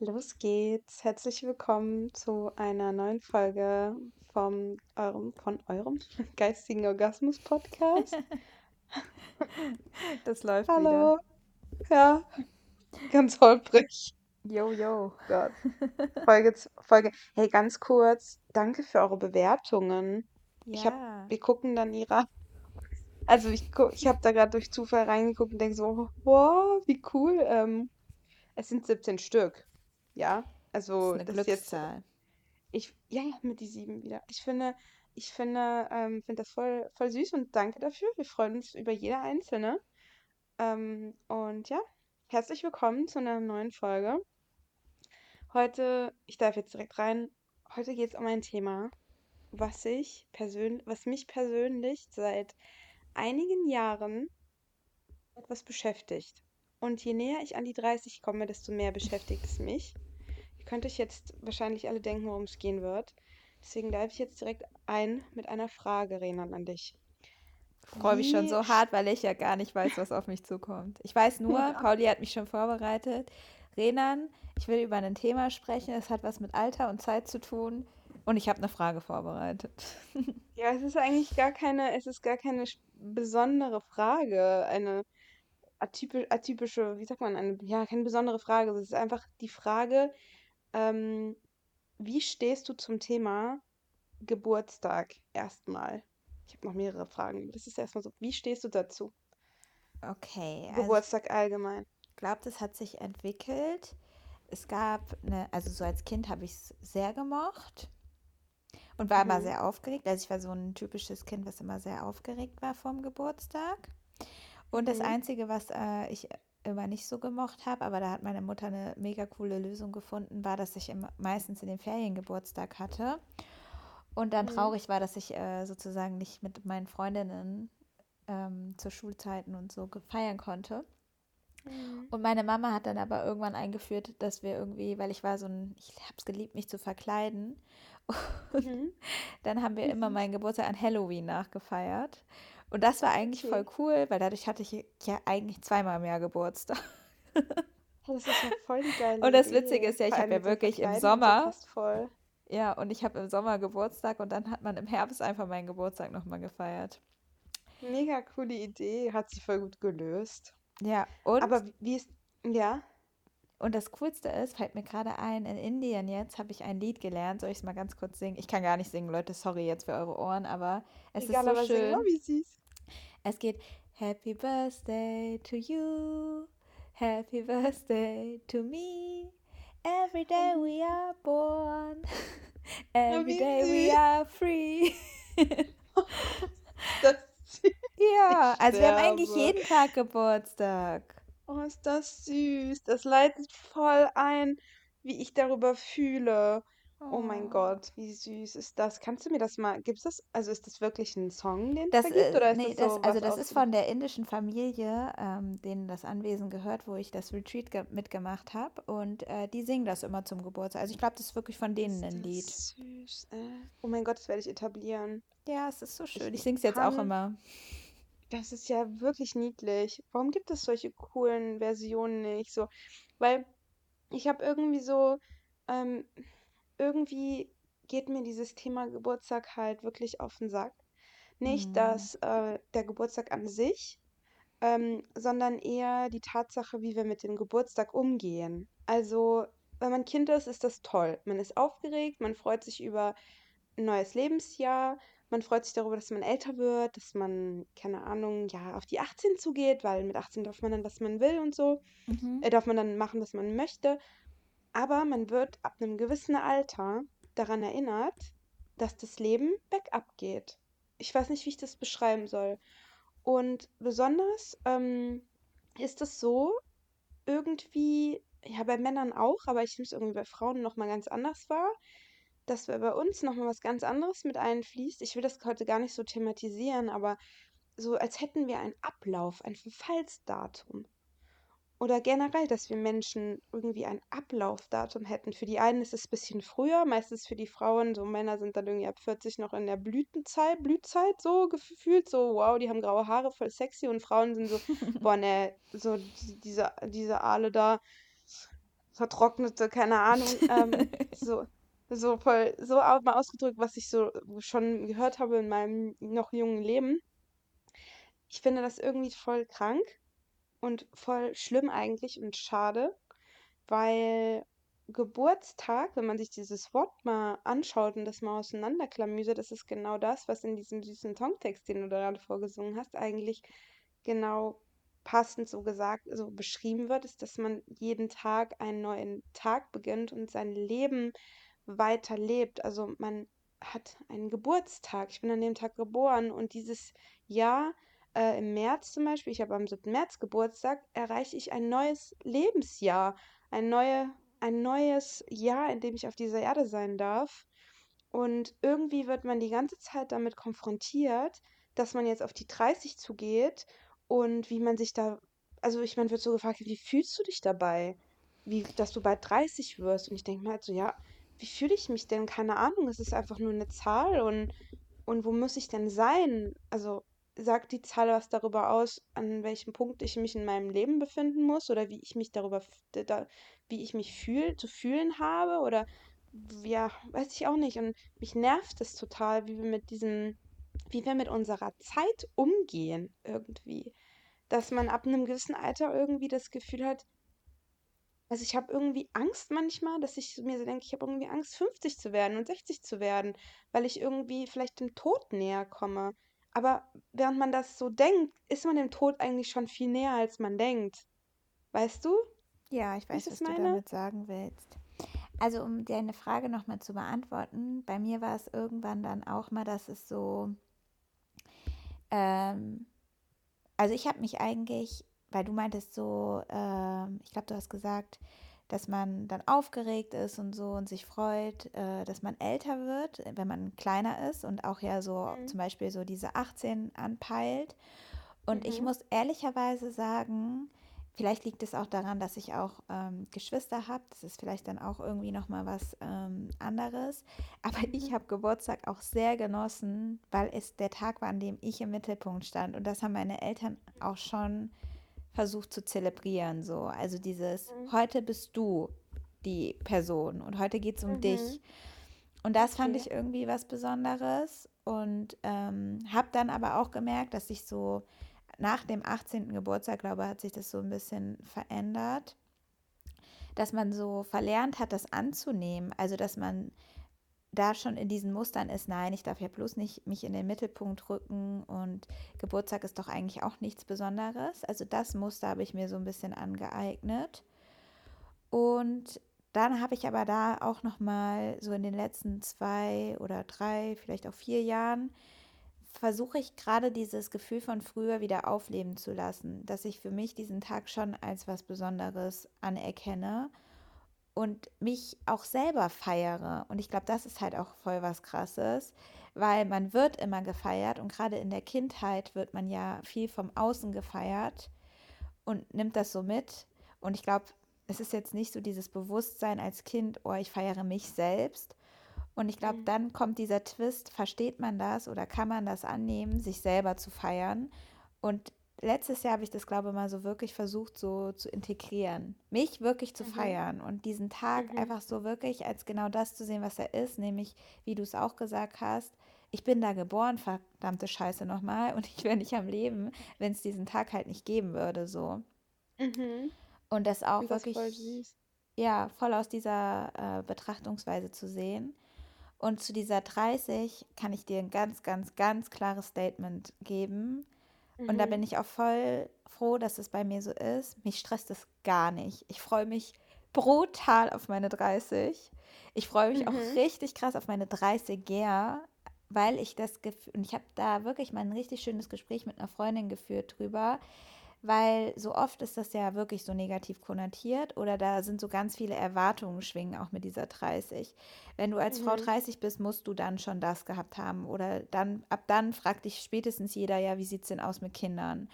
Los geht's. Herzlich willkommen zu einer neuen Folge vom eurem, von eurem geistigen Orgasmus Podcast. Das läuft Hallo. Ja, ganz holprig. wieder. Yo, yo. Gott. Folge, Folge. Hey, ganz kurz. Danke für eure Bewertungen. Ich hab, Ja. wir gucken dann ihrer. Also ich, ich habe da gerade durch Zufall reingeguckt und denke so, wow, wie cool. Ähm, es sind 17 Stück. Ja, Das ist also das ist jetzt. Glückszahl. Ich, ja, ja, mit die sieben wieder. Ich finde, ich finde, ähm, finde das voll, voll süß und danke dafür. Wir freuen uns über jede einzelne. Ähm, und ja, herzlich willkommen zu einer neuen Folge. Heute, ich darf jetzt direkt rein. Heute geht es um ein Thema, was ich persönlich, was mich persönlich seit einigen Jahren etwas beschäftigt. Und je näher ich an die 30 komme, desto mehr beschäftigt es mich. Ihr könnt euch jetzt wahrscheinlich alle denken, worum es gehen wird. Deswegen darf ich jetzt direkt ein mit einer Frage, Renan, an dich. Freue mich schon so hart, weil ich ja gar nicht weiß, was auf mich zukommt. Ich weiß nur, Ja. Pauli hat mich schon vorbereitet. Renan, ich will über ein Thema sprechen. Es hat was mit Alter und Zeit zu tun. Und ich habe eine Frage vorbereitet. Ja, es ist eigentlich gar keine, es ist gar keine besondere Frage, eine atypisch, atypische, wie sagt man, eine, ja, keine besondere Frage. Es ist einfach die Frage, ähm, wie stehst du zum Thema Geburtstag erstmal? Ich habe noch mehrere Fragen. Das ist erstmal so, wie stehst du dazu? Okay, also ich Geburtstag allgemein. glaube, das hat sich entwickelt. Es gab eine, also so als Kind habe ich es sehr gemocht und war immer Mhm. sehr aufgeregt. Also ich war so ein typisches Kind, was immer sehr aufgeregt war vorm Geburtstag. Und das Mhm. Einzige, was äh, ich immer nicht so gemocht habe, aber da hat meine Mutter eine mega coole Lösung gefunden, war, dass ich immer, meistens in den Ferien Geburtstag hatte und dann Mhm. traurig war, dass ich äh, sozusagen nicht mit meinen Freundinnen ähm, zu Schulzeiten und so feiern konnte. Mhm. Und meine Mama hat dann aber irgendwann eingeführt, dass wir irgendwie, weil ich war so ein, ich habe es geliebt, mich zu verkleiden. Und Mhm. dann haben wir immer meinen Geburtstag an Halloween nachgefeiert. Und das war eigentlich voll Okay. cool, weil dadurch hatte ich ja eigentlich zweimal im Jahr Geburtstag. Das ist ja voll die geile Und das Witzige ist ja, ich habe ja wirklich im Sommer, voll. ja, und ich habe im Sommer Geburtstag und dann hat man im Herbst einfach meinen Geburtstag nochmal gefeiert. Mega coole Idee, hat sich voll gut gelöst. Ja, und, Aber wie ist, ja, und das Coolste ist, fällt mir gerade ein, in Indien jetzt habe ich ein Lied gelernt. Soll ich es mal ganz kurz singen? Ich kann gar nicht singen, Leute, sorry jetzt für eure Ohren, aber es ist egal, so aber schön. wie süß. Es geht Happy Birthday to you, Happy Birthday to me. Every day we are born, every day we are free. Das, Ja, also wir haben eigentlich jeden Tag Geburtstag. Oh, ist das süß. Das leitet voll ein, wie ich darüber fühle. Oh mein Oh. Gott, wie süß ist das? Kannst du mir das mal, gibt's das, also ist das wirklich ein Song, den es Das, da gibt, äh, oder ist nee, das das, so also das ist von der indischen Familie, ähm, denen das Anwesen gehört, wo ich das Retreat ge mitgemacht habe. Und äh, die singen das immer zum Geburtstag. Also ich glaube, das ist wirklich von denen ein Lied. süß, äh. Oh mein Gott, das werde ich etablieren. Ja, es ist so schön. Ich Ich singe es jetzt auch immer. Das ist ja wirklich niedlich. Warum gibt es solche coolen Versionen nicht? So, weil ich habe irgendwie so, ähm, irgendwie geht mir dieses Thema Geburtstag halt wirklich auf den Sack. Nicht, Hm. dass äh, der Geburtstag an sich, ähm, sondern eher die Tatsache, wie wir mit dem Geburtstag umgehen. Also, wenn man Kind ist, ist das toll. Man ist aufgeregt, man freut sich über ein neues Lebensjahr. Man freut sich darüber, dass man älter wird, dass man, keine Ahnung, ja, auf die 18 zugeht, weil mit 18 darf man dann, was man will und so. Mhm. Äh, darf man dann machen, was man möchte. Aber man wird ab einem gewissen Alter daran erinnert, dass das Leben bergab geht. Ich weiß nicht, wie ich das beschreiben soll. Und besonders ähm, ist es so, irgendwie, ja, bei Männern auch, aber ich nehme es irgendwie bei Frauen nochmal ganz anders wahr, dass bei bei uns nochmal was ganz anderes mit einfließt. Ich will das heute gar nicht so thematisieren, aber so als hätten wir einen Ablauf, ein Verfallsdatum. Oder generell, dass wir Menschen irgendwie ein Ablaufdatum hätten. Für die einen ist es ein bisschen früher, meistens für die Frauen, so Männer sind dann irgendwie ab 40 noch in der Blütenzeit, Blützeit so gefühlt, so wow, die haben graue Haare, voll sexy und Frauen sind so, boah, ne, so die- diese, diese Aale da, vertrocknete, keine Ahnung, ähm, so, so voll, so mal ausgedrückt, was ich so schon gehört habe in meinem noch jungen Leben. Ich finde das irgendwie voll krank und voll schlimm eigentlich und schade, weil Geburtstag, wenn man sich dieses Wort mal anschaut und das mal auseinanderklamüsert, das ist genau das, was in diesem süßen Songtext, den du gerade vorgesungen hast, eigentlich genau passend so gesagt, so beschrieben wird, ist, dass man jeden Tag einen neuen Tag beginnt und sein Leben weiterlebt. Also man hat einen Geburtstag. Ich bin an dem Tag geboren und dieses Jahr äh, im März zum Beispiel, ich habe am 7. März Geburtstag, erreiche ich ein neues Lebensjahr, ein, neue, ein neues Jahr, in dem ich auf dieser Erde sein darf. Und irgendwie wird man die ganze Zeit damit konfrontiert, dass man jetzt auf die 30 zugeht und wie man sich da, also ich meine, wird so gefragt, wie fühlst du dich dabei? Wie, dass du bald 30 wirst. Und ich denke mir halt so, ja, wie fühle ich mich denn? Keine Ahnung, es ist einfach nur eine Zahl und, und wo muss ich denn sein? Also sagt die Zahl was darüber aus, an welchem Punkt ich mich in meinem Leben befinden muss oder wie ich mich darüber, da, wie ich mich fühl, zu fühlen habe oder ja, weiß ich auch nicht. Und mich nervt es total, wie wir mit diesem, wie wir mit unserer Zeit umgehen irgendwie. Dass man ab einem gewissen Alter irgendwie das Gefühl hat, also ich habe irgendwie Angst manchmal, dass ich mir so denke, ich habe irgendwie Angst, 50 zu werden und 60 zu werden, weil ich irgendwie vielleicht dem Tod näher komme. Aber während man das so denkt, ist man dem Tod eigentlich schon viel näher, als man denkt. Weißt du? Ja, ich weiß, was meine? du damit sagen willst. Also um deine Frage nochmal zu beantworten, bei mir war es irgendwann dann auch mal, dass es so, ähm, also ich habe mich eigentlich, weil du meintest so, ähm, ich glaube, du hast gesagt, dass man dann aufgeregt ist und so und sich freut, äh, dass man älter wird, wenn man kleiner ist und auch ja so mhm. zum Beispiel so diese 18 anpeilt. Und mhm. ich muss ehrlicherweise sagen, vielleicht liegt es auch daran, dass ich auch ähm, Geschwister habe. Das ist vielleicht dann auch irgendwie nochmal was ähm, anderes. Aber ich habe Geburtstag auch sehr genossen, weil es der Tag war, an dem ich im Mittelpunkt stand. Und das haben meine Eltern auch schon versucht zu zelebrieren. So. Also dieses, mhm. heute bist du die Person und heute geht es um mhm. dich. Und das okay. fand ich irgendwie was Besonderes und ähm, habe dann aber auch gemerkt, dass ich so nach dem 18. Geburtstag, glaube ich, hat sich das so ein bisschen verändert, dass man so verlernt hat, das anzunehmen. Also, dass man da schon in diesen Mustern ist, nein, ich darf ja bloß nicht mich in den Mittelpunkt rücken und Geburtstag ist doch eigentlich auch nichts Besonderes. Also das Muster habe ich mir so ein bisschen angeeignet. Und dann habe ich aber da auch noch mal so in den letzten zwei oder drei, vielleicht auch vier Jahren versuche ich gerade dieses Gefühl von früher wieder aufleben zu lassen, dass ich für mich diesen Tag schon als was Besonderes anerkenne und mich auch selber feiere. Und ich glaube, das ist halt auch voll was Krasses, weil man wird immer gefeiert und gerade in der Kindheit wird man ja viel vom Außen gefeiert und nimmt das so mit. Und ich glaube, es ist jetzt nicht so dieses Bewusstsein als Kind, oh, ich feiere mich selbst. Und ich glaube, mhm. dann kommt dieser Twist, versteht man das oder kann man das annehmen, sich selber zu feiern? Und letztes Jahr habe ich das, glaube ich, mal so wirklich versucht, so zu integrieren. Mich wirklich zu mhm. feiern und diesen Tag mhm. einfach so wirklich als genau das zu sehen, was er ist, nämlich, wie du es auch gesagt hast, ich bin da geboren, verdammte Scheiße nochmal, und ich wäre nicht am Leben, wenn es diesen Tag halt nicht geben würde, so. Mhm. Und das auch das wirklich, voll ja, voll aus dieser äh, Betrachtungsweise zu sehen. Und zu dieser 30 kann ich dir ein ganz, ganz, ganz klares Statement geben und da mhm. bin ich auch voll froh, dass es bei mir so ist. Mich stresst es gar nicht. Ich freue mich brutal auf meine 30. Ich freue mich mhm. auch richtig krass auf meine 30er, weil ich das Gefühl, und ich habe da wirklich mal ein richtig schönes Gespräch mit einer Freundin geführt drüber, weil so oft ist das ja wirklich so negativ konnotiert oder da sind so ganz viele Erwartungen schwingen auch mit dieser 30. Wenn du als mhm. Frau 30 bist, musst du dann schon das gehabt haben oder dann ab dann fragt dich spätestens jeder ja, wie sieht es denn aus mit Kindern?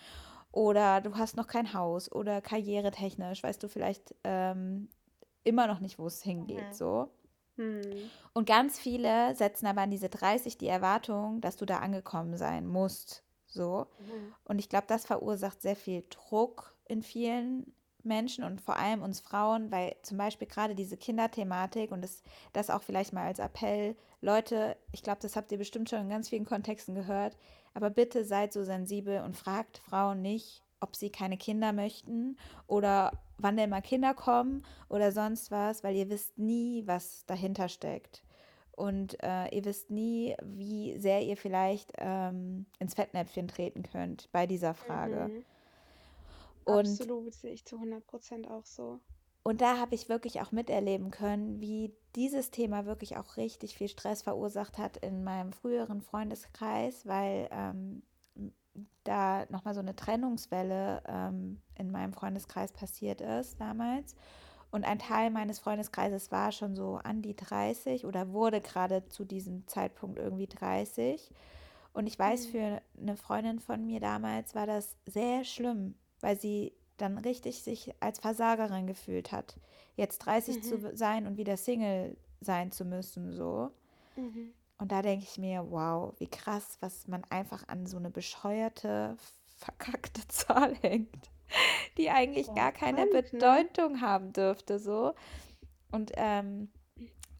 Oder du hast noch kein Haus oder karrieretechnisch, weißt du vielleicht ähm, immer noch nicht, wo es hingeht, mhm. so. Mhm. Und ganz viele setzen aber an diese 30 die Erwartung, dass du da angekommen sein musst so. Mhm. Und ich glaube, das verursacht sehr viel Druck in vielen Menschen und vor allem uns Frauen, weil zum Beispiel gerade diese Kinderthematik und das, das auch vielleicht mal als Appell, Leute, ich glaube, das habt ihr bestimmt schon in ganz vielen Kontexten gehört, aber bitte seid so sensibel und fragt Frauen nicht, ob sie keine Kinder möchten oder wann denn mal Kinder kommen oder sonst was, weil ihr wisst nie, was dahinter steckt. Und äh, ihr wisst nie, wie sehr ihr vielleicht ähm, ins Fettnäpfchen treten könnt bei dieser Frage. Mhm. Und, Absolut, sehe ich zu 100 Prozent auch so. Und da habe ich wirklich auch miterleben können, wie dieses Thema wirklich auch richtig viel Stress verursacht hat in meinem früheren Freundeskreis, weil ähm, da nochmal so eine Trennungswelle ähm, in meinem Freundeskreis passiert ist damals. Und ein Teil meines Freundeskreises war schon so an die 30 oder wurde gerade zu diesem Zeitpunkt irgendwie 30. Und ich weiß, mhm. für eine Freundin von mir damals war das sehr schlimm, weil sie dann richtig sich als Versagerin gefühlt hat, jetzt 30 mhm. zu sein und wieder Single sein zu müssen, so. Mhm. Und da denke ich mir, wow, wie krass, was man einfach an so eine bescheuerte, verkackte Zahl hängt, die eigentlich gar keine ne? Bedeutung haben dürfte, so. Und ähm,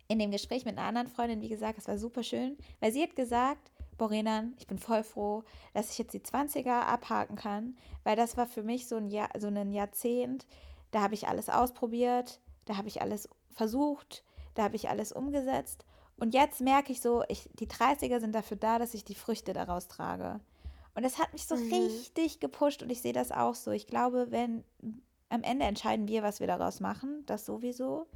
in dem Gespräch mit einer anderen Freundin, wie gesagt, es war super schön, weil sie hat gesagt, Borenan, ich bin voll froh, dass ich jetzt die 20er abhaken kann, weil das war für mich so ein, Jahr, so ein Jahrzehnt, da habe ich alles ausprobiert, da habe ich alles versucht, da habe ich alles umgesetzt und jetzt merke ich so, ich, die 30er sind dafür da, dass ich die Früchte daraus trage. Und das hat mich so mhm. richtig gepusht und ich sehe das auch so. Ich glaube, wenn am Ende entscheiden wir, was wir daraus machen, das sowieso.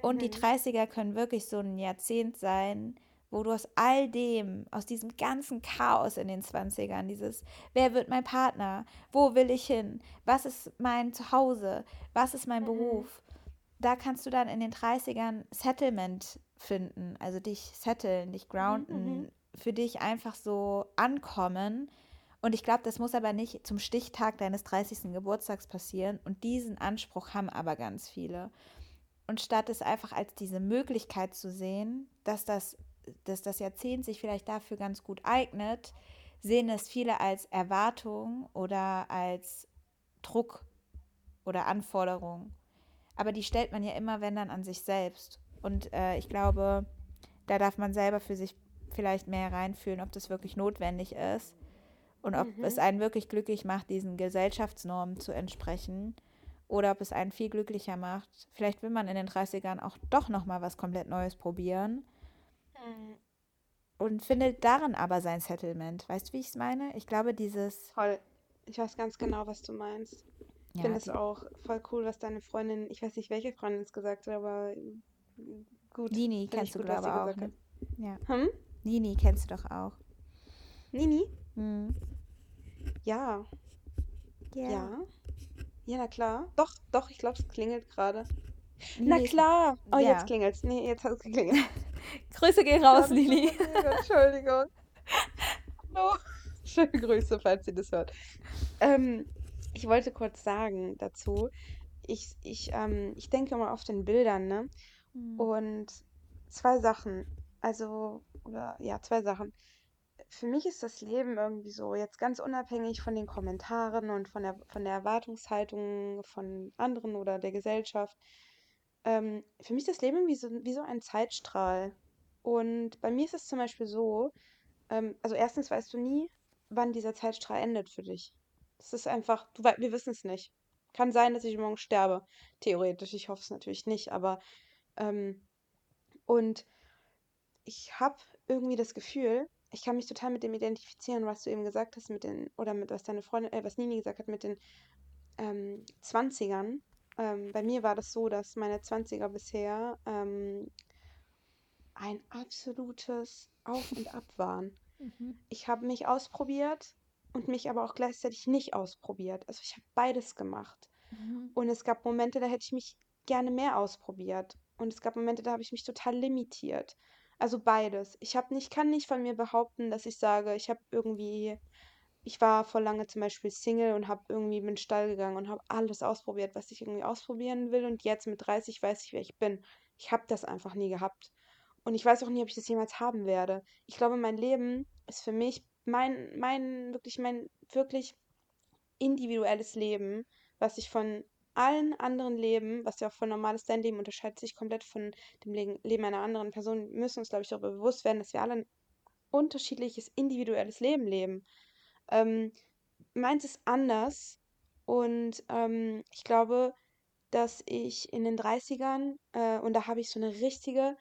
Und mhm. die 30er können wirklich so ein Jahrzehnt sein, wo du aus all dem, aus diesem ganzen Chaos in den 20ern, dieses, wer wird mein Partner, wo will ich hin, was ist mein Zuhause, was ist mein mhm. Beruf, da kannst du dann in den 30ern Settlement finden, also dich setteln, dich grounden, mhm. für dich einfach so ankommen. Und ich glaube, das muss aber nicht zum Stichtag deines 30. Geburtstags passieren. Und diesen Anspruch haben aber ganz viele. Und statt es einfach als diese Möglichkeit zu sehen, dass das, dass das Jahrzehnt sich vielleicht dafür ganz gut eignet, sehen es viele als Erwartung oder als Druck oder Anforderung. Aber die stellt man ja immer, wenn dann, an sich selbst. Und äh, ich glaube, da darf man selber für sich vielleicht mehr reinfühlen, ob das wirklich notwendig ist und ob mhm. es einen wirklich glücklich macht, diesen Gesellschaftsnormen zu entsprechen oder ob es einen viel glücklicher macht. Vielleicht will man in den 30ern auch doch noch mal was komplett Neues probieren. Mhm. Und findet darin aber sein Settlement. Weißt du, wie ich es meine? Ich glaube, dieses. Voll. Ich weiß ganz genau, was du meinst. Ich ja, finde es auch voll cool, was deine Freundin, ich weiß nicht, welche Freundin es gesagt hat, aber Gut. Nini kennst du, glaube ich, auch. Ne? Ja. Hm? Nini kennst du doch auch. Nini? Hm. Ja. Yeah. Ja. Ja, na klar. Doch, doch, ich glaube, es klingelt gerade. Na klar. Oh, ja. jetzt klingelt's. Nee, jetzt hat es geklingelt. Grüße gehen raus, Nini. Entschuldigung. Hallo. Schöne Grüße, falls sie das hört. Ähm, ich wollte kurz sagen dazu, ich, ich, ähm, ich denke immer auf den Bildern, ne? Mhm. Und zwei Sachen. Also, oder ja, zwei Sachen. Für mich ist das Leben irgendwie so, jetzt ganz unabhängig von den Kommentaren und von der, von der Erwartungshaltung von anderen oder der Gesellschaft. Ähm, für mich ist das Leben wie so, wie so ein Zeitstrahl. Und bei mir ist es zum Beispiel so, ähm, also erstens weißt du nie, wann dieser Zeitstrahl endet für dich. Das ist einfach, du, wir wissen es nicht. Kann sein, dass ich morgen sterbe. Theoretisch, ich hoffe es natürlich nicht, aber ähm, und ich habe irgendwie das Gefühl, ich kann mich total mit dem identifizieren, was du eben gesagt hast, mit den, oder mit was deine Freundin, äh, was Nini gesagt hat, mit den ähm, 20ern. Ähm, bei mir war das so, dass meine 20er bisher ähm, ein absolutes Auf und Ab waren. Mhm. Ich habe mich ausprobiert und mich aber auch gleichzeitig nicht ausprobiert. Also ich habe beides gemacht. Mhm. Und es gab Momente, da hätte ich mich gerne mehr ausprobiert. Und es gab Momente, da habe ich mich total limitiert. Also beides. Ich habe nicht, kann nicht von mir behaupten, dass ich sage, ich habe irgendwie, ich war vor lange zum Beispiel Single und habe irgendwie in den Stall gegangen und habe alles ausprobiert, was ich irgendwie ausprobieren will. Und jetzt mit 30 weiß ich, wer ich bin. Ich habe das einfach nie gehabt. Und ich weiß auch nie, ob ich das jemals haben werde. Ich glaube, mein Leben ist für mich mein, mein, wirklich, mein wirklich individuelles Leben, was ich von allen anderen Leben, was ja auch voll normal dein Leben unterscheidet sich komplett von dem Le Leben einer anderen Person. Müssen uns, glaube ich, darüber bewusst werden, dass wir alle ein unterschiedliches, individuelles Leben leben. Ähm, meins ist anders und ähm, ich glaube, dass ich in den 30ern, äh, und da habe ich so eine richtige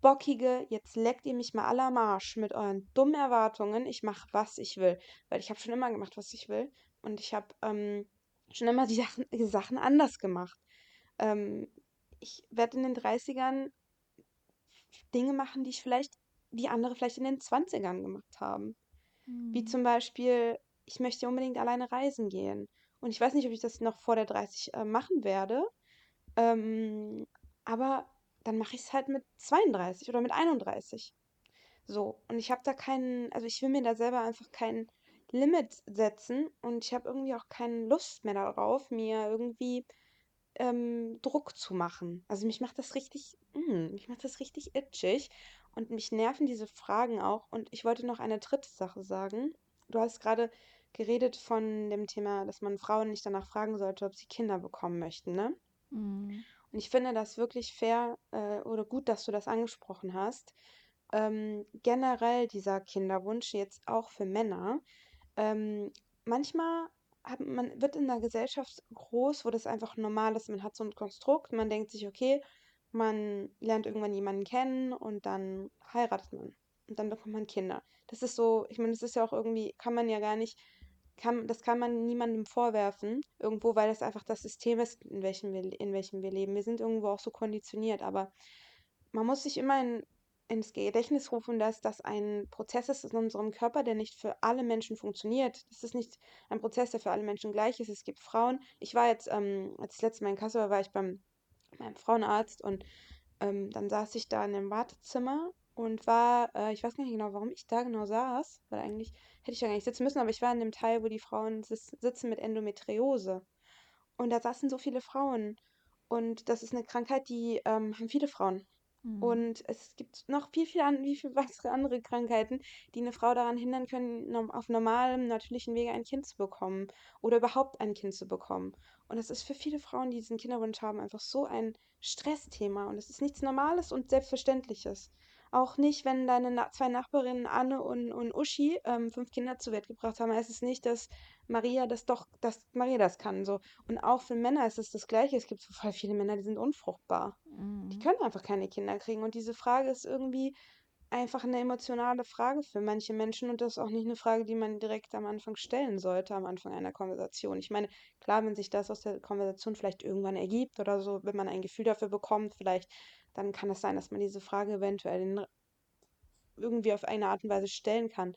bockige, jetzt leckt ihr mich mal alle am Arsch mit euren dummen Erwartungen. Ich mache, was ich will. Weil ich habe schon immer gemacht, was ich will. Und ich habe ähm, schon immer die Sachen, die Sachen anders gemacht. Ähm, ich werde in den 30ern Dinge machen, die ich vielleicht, die andere vielleicht in den 20ern gemacht haben. Wie Hm. zum Beispiel, ich möchte unbedingt alleine reisen gehen. Und ich weiß nicht, ob ich das noch vor der 30 äh, machen werde. Ähm, aber dann mache ich es halt mit 32 oder mit 31. So, und ich habe da keinen, also ich will mir da selber einfach kein Limit setzen und ich habe irgendwie auch keine Lust mehr darauf, mir irgendwie ähm, Druck zu machen. Also mich macht das richtig, mm, mich macht das richtig itchig und mich nerven diese Fragen auch. Und ich wollte noch eine dritte Sache sagen. Du hast gerade geredet von dem Thema, dass man Frauen nicht danach fragen sollte, ob sie Kinder bekommen möchten, ne? Hm. Und ich finde das wirklich fair äh, oder gut, dass du das angesprochen hast. Ähm, generell dieser Kinderwunsch jetzt auch für Männer. Ähm, manchmal hat man wird in der Gesellschaft groß, wo das einfach normal ist. Man hat so ein Konstrukt, man denkt sich, okay, man lernt irgendwann jemanden kennen und dann heiratet man und dann bekommt man Kinder. Das ist so, ich meine, das ist ja auch irgendwie, kann man ja gar nicht, kann, das kann man niemandem vorwerfen, irgendwo, weil das einfach das System ist, in welchem wir, in welchem wir leben. Wir sind irgendwo auch so konditioniert, aber man muss sich immer in, ins Gedächtnis rufen, dass das ein Prozess ist in unserem Körper, der nicht für alle Menschen funktioniert. Das ist nicht ein Prozess, der für alle Menschen gleich ist. Es gibt Frauen. Ich war jetzt, ähm, als ich das letzte Mal in Kassel war, war ich beim meinem Frauenarzt und ähm, dann saß ich da in dem Wartezimmer und war, äh, ich weiß gar nicht genau, warum ich da genau saß, weil eigentlich hätte ich da gar nicht sitzen müssen, aber ich war in dem Teil, wo die Frauen sitzen mit Endometriose. Und da saßen so viele Frauen. Und das ist eine Krankheit, die ähm, haben viele Frauen. Hm. Und es gibt noch viel, viel, an, viel weitere andere Krankheiten, die eine Frau daran hindern können, auf normalem, natürlichen Wege ein Kind zu bekommen oder überhaupt ein Kind zu bekommen. Und das ist für viele Frauen, die diesen Kinderwunsch haben, einfach so ein Stressthema. Und es ist nichts Normales und Selbstverständliches. Auch nicht, wenn deine Na zwei Nachbarinnen Anne und, und Uschi ähm, fünf Kinder zur Welt gebracht haben, heißt es nicht, dass Maria das doch, dass Maria das kann. So. Und auch für Männer ist es das Gleiche. Es gibt so voll viele Männer, die sind unfruchtbar. Die Hm. können einfach keine Kinder kriegen. Und diese Frage ist irgendwie einfach eine emotionale Frage für manche Menschen und das ist auch nicht eine Frage, die man direkt am Anfang stellen sollte, am Anfang einer Konversation. Ich meine, klar, wenn sich das aus der Konversation vielleicht irgendwann ergibt oder so, wenn man ein Gefühl dafür bekommt, vielleicht, dann kann es sein, dass man diese Frage eventuell irgendwie auf eine Art und Weise stellen kann.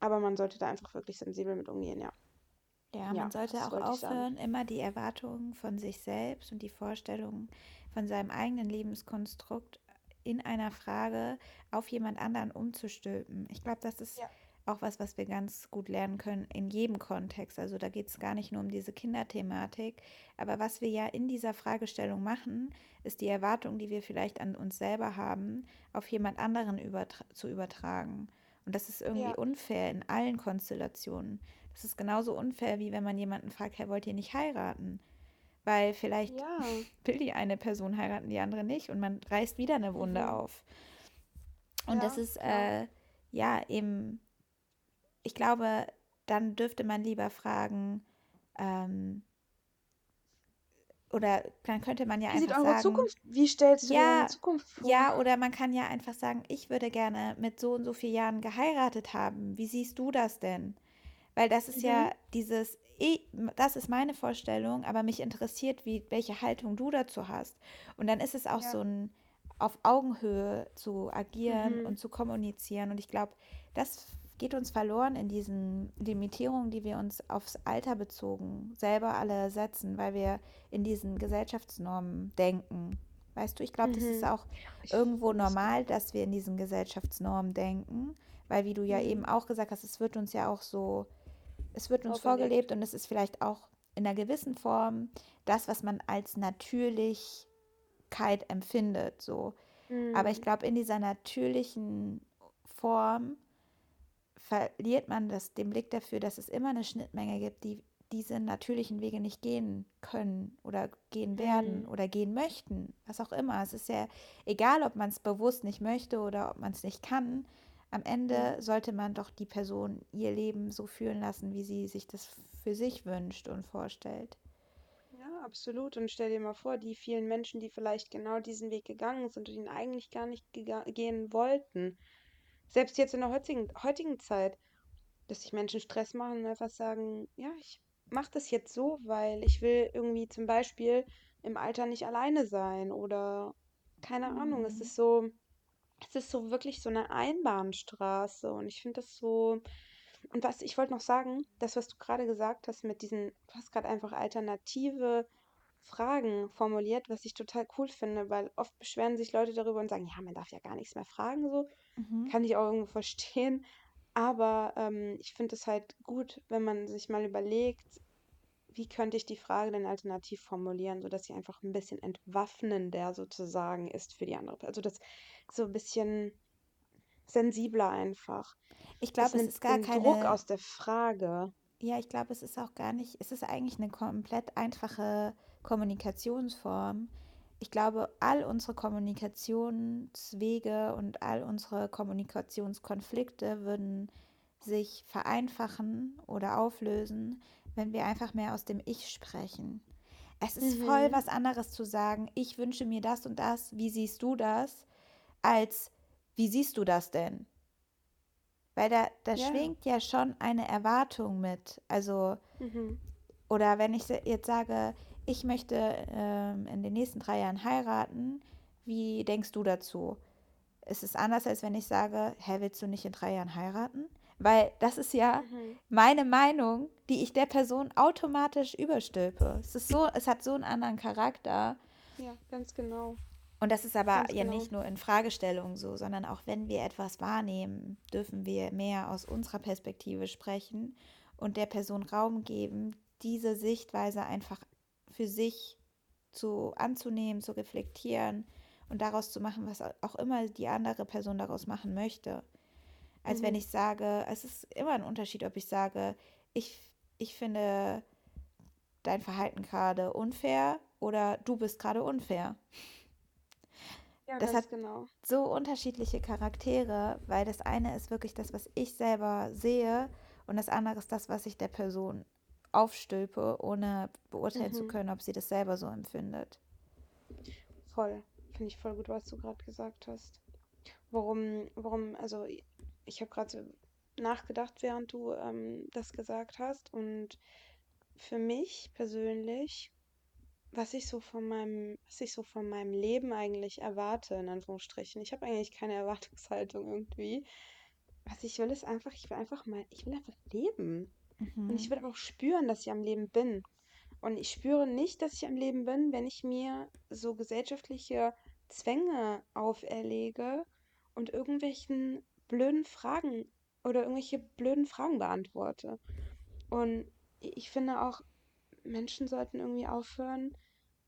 Aber man sollte da einfach wirklich sensibel mit umgehen, ja. Ja, man Ja, sollte das auch aufhören, immer die Erwartungen von sich selbst und die Vorstellungen von seinem eigenen Lebenskonstrukt in einer Frage auf jemand anderen umzustülpen. Ich glaube, das ist Ja. Auch was, was wir ganz gut lernen können in jedem Kontext. Also da geht es gar nicht nur um diese Kinderthematik, aber was wir ja in dieser Fragestellung machen, ist die Erwartung, die wir vielleicht an uns selber haben, auf jemand anderen übertra zu übertragen. Und das ist irgendwie Ja. unfair in allen Konstellationen. Das ist genauso unfair, wie wenn man jemanden fragt, hey, wollt ihr nicht heiraten? Weil vielleicht Ja. will die eine Person heiraten, die andere nicht und man reißt wieder eine Wunde Mhm. auf. Und das Ja, ist, klar. äh, ja, eben, ich glaube, dann dürfte man lieber fragen, ähm, oder dann könnte man ja Wie einfach eure sagen, Zukunft wie stellst du ja, Zukunft vor? ja, oder man kann ja einfach sagen, ich würde gerne mit so und so vielen Jahren geheiratet haben. Wie siehst du das denn? Weil das ist Mhm. ja dieses, ich, das ist meine Vorstellung, aber mich interessiert, wie, welche Haltung du dazu hast. Und dann ist es auch Ja. so ein auf Augenhöhe zu agieren Mhm. und zu kommunizieren. Und ich glaube, das geht uns verloren in diesen Limitierungen, die wir uns aufs Alter bezogen selber alle setzen, weil wir in diesen Gesellschaftsnormen denken. Weißt du, ich glaube, das ist Mhm. auch irgendwo normal, dass wir in diesen Gesellschaftsnormen denken, weil wie du ja eben Mhm. auch gesagt hast, es wird uns ja auch so es wird uns Auferlegt. vorgelebt und es ist vielleicht auch in einer gewissen Form das, was man als Natürlichkeit empfindet, so. Aber ich Mhm. glaube, in dieser natürlichen Form verliert man das, den Blick dafür, dass es immer eine Schnittmenge gibt, die diese natürlichen Wege nicht gehen können oder gehen werden Mhm. oder gehen möchten, was auch immer. Es ist ja egal, ob man es bewusst nicht möchte oder ob man es nicht kann. Am. Ende sollte man doch die Person ihr Leben so führen lassen, wie sie sich das für sich wünscht und vorstellt. Ja, absolut. Und stell dir mal vor, die vielen Menschen, die vielleicht genau diesen Weg gegangen sind und ihn eigentlich gar nicht gehen wollten. Selbst jetzt in der heutigen, heutigen Zeit, dass sich Menschen Stress machen und einfach sagen, ja, ich mache das jetzt so, weil ich will irgendwie zum Beispiel im Alter nicht alleine sein oder keine Ahnung. Es Hm. ist so, es ist so wirklich so eine Einbahnstraße und ich finde das so. Und was ich wollte noch sagen, das, was du gerade gesagt hast mit diesen, du hast gerade einfach alternative Fragen formuliert, was ich total cool finde, weil oft beschweren sich Leute darüber und sagen, ja, man darf ja gar nichts mehr fragen, so. Mhm. Kann ich auch irgendwo verstehen. Aber ähm, ich finde es halt gut, wenn man sich mal überlegt, wie könnte ich die Frage denn alternativ formulieren, sodass sie einfach ein bisschen entwaffnender sozusagen ist für die andere. Also das so ein bisschen sensibler einfach. Ich glaube, es ist gar den Druck aus der Frage. ja, ich glaube, es ist auch gar nicht, es ist eigentlich eine komplett einfache Kommunikationsform. Ich glaube, all unsere Kommunikationswege und all unsere Kommunikationskonflikte würden sich vereinfachen oder auflösen, wenn wir einfach mehr aus dem Ich sprechen. Es ist voll Mhm. was anderes zu sagen, ich wünsche mir das und das, wie siehst du das, als wie siehst du das denn? Weil da, da Ja. schwingt ja schon eine Erwartung mit. Also, Mhm. oder wenn ich jetzt sage, ich möchte ähm, in den nächsten drei Jahren heiraten, wie denkst du dazu? Es ist anders, als wenn ich sage, hä, willst du nicht in drei Jahren heiraten? Weil das ist ja Mhm. meine Meinung, die ich der Person automatisch überstülpe. Es ist so, es hat so einen anderen Charakter. Ja, ganz genau. Und das ist aber Ganz ja genau. nicht nur in Fragestellungen so, sondern auch wenn wir etwas wahrnehmen, dürfen wir mehr aus unserer Perspektive sprechen und der Person Raum geben, diese Sichtweise einfach für sich zu anzunehmen, zu reflektieren und daraus zu machen, was auch immer die andere Person daraus machen möchte. Als wenn Mhm. ich sage, es ist immer ein Unterschied, ob ich sage, ich, ich finde dein Verhalten gerade unfair oder du bist gerade unfair. Ja, Das hat ganz genau. so unterschiedliche Charaktere, weil das eine ist wirklich das, was ich selber sehe und das andere ist das, was ich der Person aufstülpe, ohne beurteilen zu Mhm. können, ob sie das selber so empfindet. Voll. Finde ich voll gut, was du gerade gesagt hast. Warum, warum, also ich habe gerade so nachgedacht, während du ähm, das gesagt hast. Und für mich persönlich, was ich so von meinem, was ich so von meinem Leben eigentlich erwarte, in Anführungsstrichen. Ich habe eigentlich keine Erwartungshaltung irgendwie. Was ich will, ist einfach, ich will einfach mal, ich will einfach leben. Und ich Mhm. will auch spüren, dass ich am Leben bin. Und ich spüre nicht, dass ich am Leben bin, wenn ich mir so gesellschaftliche Zwänge auferlege und irgendwelchen blöden Fragen oder irgendwelche blöden Fragen beantworte. Und ich finde auch, Menschen sollten irgendwie aufhören,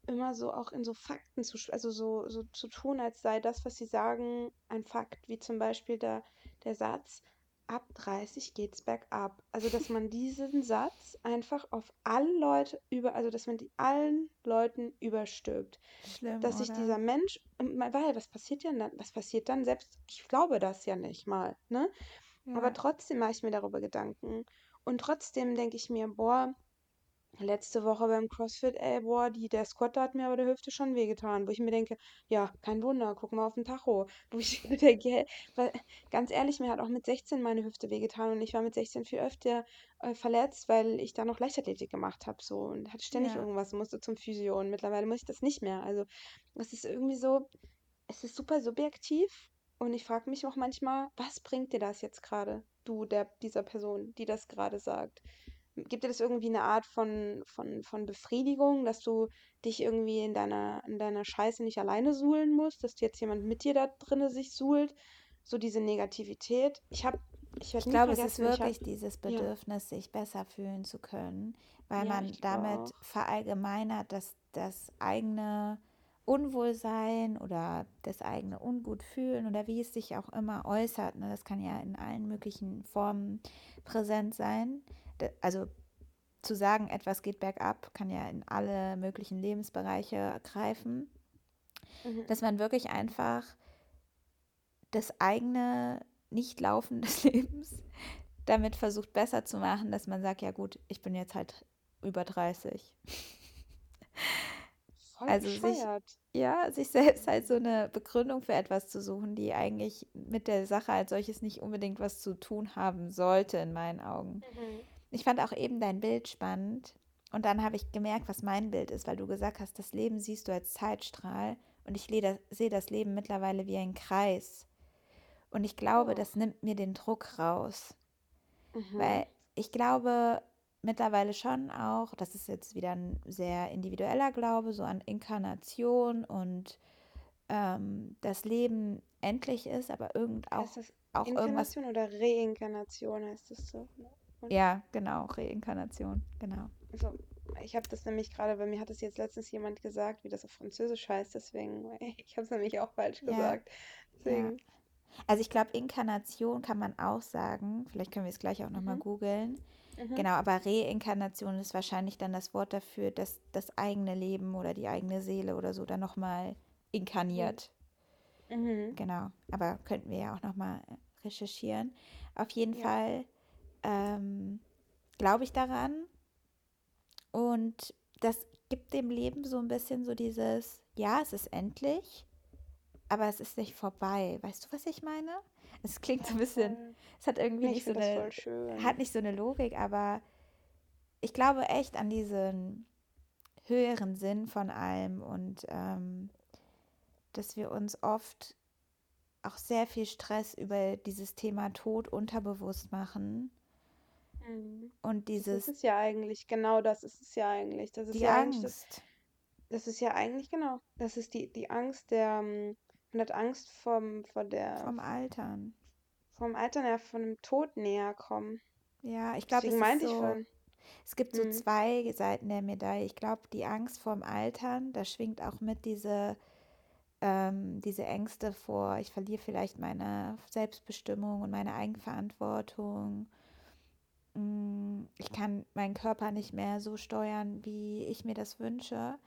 immer so auch in so Fakten zu, also so, so zu tun, als sei das, was sie sagen, ein Fakt, wie zum Beispiel der, der Satz, ab 30 geht's bergab. Also, dass man diesen Satz einfach auf alle Leute über, also dass man die allen Leuten überstülpt. Schlimm, Dass sich dieser Mensch, weil was passiert denn dann? Was passiert dann? Selbst ich glaube das ja nicht mal, ne? Aber Ja, trotzdem mache ich mir darüber Gedanken. Und trotzdem denke ich mir, boah, Letzte Woche beim CrossFit, ey, boah, die, der Squat, da hat mir aber der Hüfte schon wehgetan, wo ich mir denke, ja, kein Wunder, guck mal auf den Tacho. Wo ich mir denke, weil, ganz ehrlich, mir hat auch mit 16 meine Hüfte wehgetan und ich war mit 16 viel öfter äh, verletzt, weil ich da noch Leichtathletik gemacht habe, so und hatte ständig ja. irgendwas, musste zum Physio und mittlerweile muss ich das nicht mehr. Also, es ist irgendwie so, es ist super subjektiv und ich frage mich auch manchmal, was bringt dir das jetzt gerade, du, der, dieser Person, die das gerade sagt? Gibt dir das irgendwie eine Art von, von, von Befriedigung, dass du dich irgendwie in deiner, in deiner Scheiße nicht alleine suhlen musst, dass jetzt jemand mit dir da drinne sich suhlt? So diese Negativität. Ich habe, ich Ich glaube, es ist wirklich dieses ja, Bedürfnis, sich besser fühlen zu können, weil ja, man damit auch. verallgemeinert, dass das eigene Unwohlsein oder das eigene Ungutfühlen oder wie es sich auch immer äußert, ne, das kann ja in allen möglichen Formen präsent sein. Also zu sagen, etwas geht bergab, kann ja in alle möglichen Lebensbereiche greifen, Mhm. dass man wirklich einfach das eigene Nicht-Laufen des Lebens damit versucht besser zu machen, dass man sagt, ja gut, ich bin jetzt halt über 30. Voll Also sich, ja, sich selbst halt so eine Begründung für etwas zu suchen, die eigentlich mit der Sache als solches nicht unbedingt was zu tun haben sollte, in meinen Augen. Mhm. Ich fand auch eben dein Bild spannend und dann habe ich gemerkt, was mein Bild ist, weil du gesagt hast, das Leben siehst du als Zeitstrahl und ich sehe das Leben mittlerweile wie ein Kreis. Und ich glaube, Oh. das nimmt mir den Druck raus. Mhm. Weil ich glaube mittlerweile schon auch, das ist jetzt wieder ein sehr individueller Glaube, so an Inkarnation und ähm, das Leben endlich ist, aber irgend auch, das auch irgendwas, Inkarnation oder Reinkarnation heißt das so? Und ja, genau, Reinkarnation, genau. also, ich habe das nämlich gerade, bei mir hat es jetzt letztens jemand gesagt, wie das auf Französisch heißt, deswegen, ich habe es nämlich auch falsch Ja, gesagt. ja. Deswegen, Also ich glaube, Inkarnation kann man auch sagen, vielleicht können wir es gleich auch nochmal mhm, googeln. mhm, Genau, aber Reinkarnation ist wahrscheinlich dann das Wort dafür, dass das eigene Leben oder die eigene Seele oder so dann nochmal inkarniert. mhm, Genau, aber könnten wir ja auch nochmal recherchieren. Auf jeden ja, Fall ähm, glaube ich daran und das gibt dem Leben so ein bisschen so dieses, ja, es ist endlich, aber es ist nicht vorbei. Weißt du, was ich meine? Es klingt so ein bisschen, es hat irgendwie ich nicht so eine, hat nicht so eine Logik, aber ich glaube echt an diesen höheren Sinn von allem und ähm, dass wir uns oft auch sehr viel Stress über dieses Thema Tod unterbewusst machen Mhm. und Das ist dieses, ja eigentlich, genau das ist es ja eigentlich. Das ist die ja eigentlich das, Angst, das ist ja eigentlich, genau, das ist die, die Angst der, ähm, man hat Angst vom, vor der, vom Altern. vom Alter, ja, von dem Tod näher kommen. Ja, ich glaube, es ist meinte ich so, es gibt so mhm. zwei Seiten der Medaille. Ich glaube, die Angst vorm Altern, da schwingt auch mit diese, ähm, diese Ängste vor, ich verliere vielleicht meine Selbstbestimmung und meine Eigenverantwortung. Mm, Ich kann meinen Körper nicht mehr so steuern, wie ich mir das wünsche.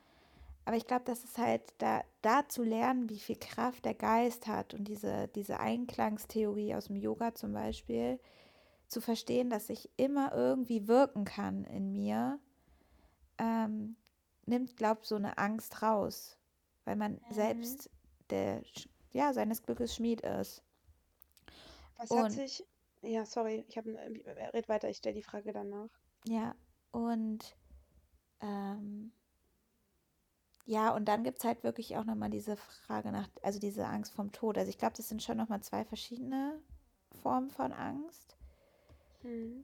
Aber ich glaube, das ist halt da, da zu lernen, wie viel Kraft der Geist hat und diese, diese Einklangstheorie aus dem Yoga zum Beispiel, zu verstehen, dass ich immer irgendwie wirken kann in mir, ähm, nimmt, glaube ich, so eine Angst raus, weil man Mhm. selbst der, ja, seines Glückes Schmied ist. Was hat Und sich, ja, sorry, ich habe, red weiter, ich stelle die Frage danach. ja, und ähm, ja, und dann gibt es halt wirklich auch nochmal diese Frage nach, also diese Angst vom Tod. Also ich glaube, das sind schon nochmal zwei verschiedene Formen von Angst. Mhm.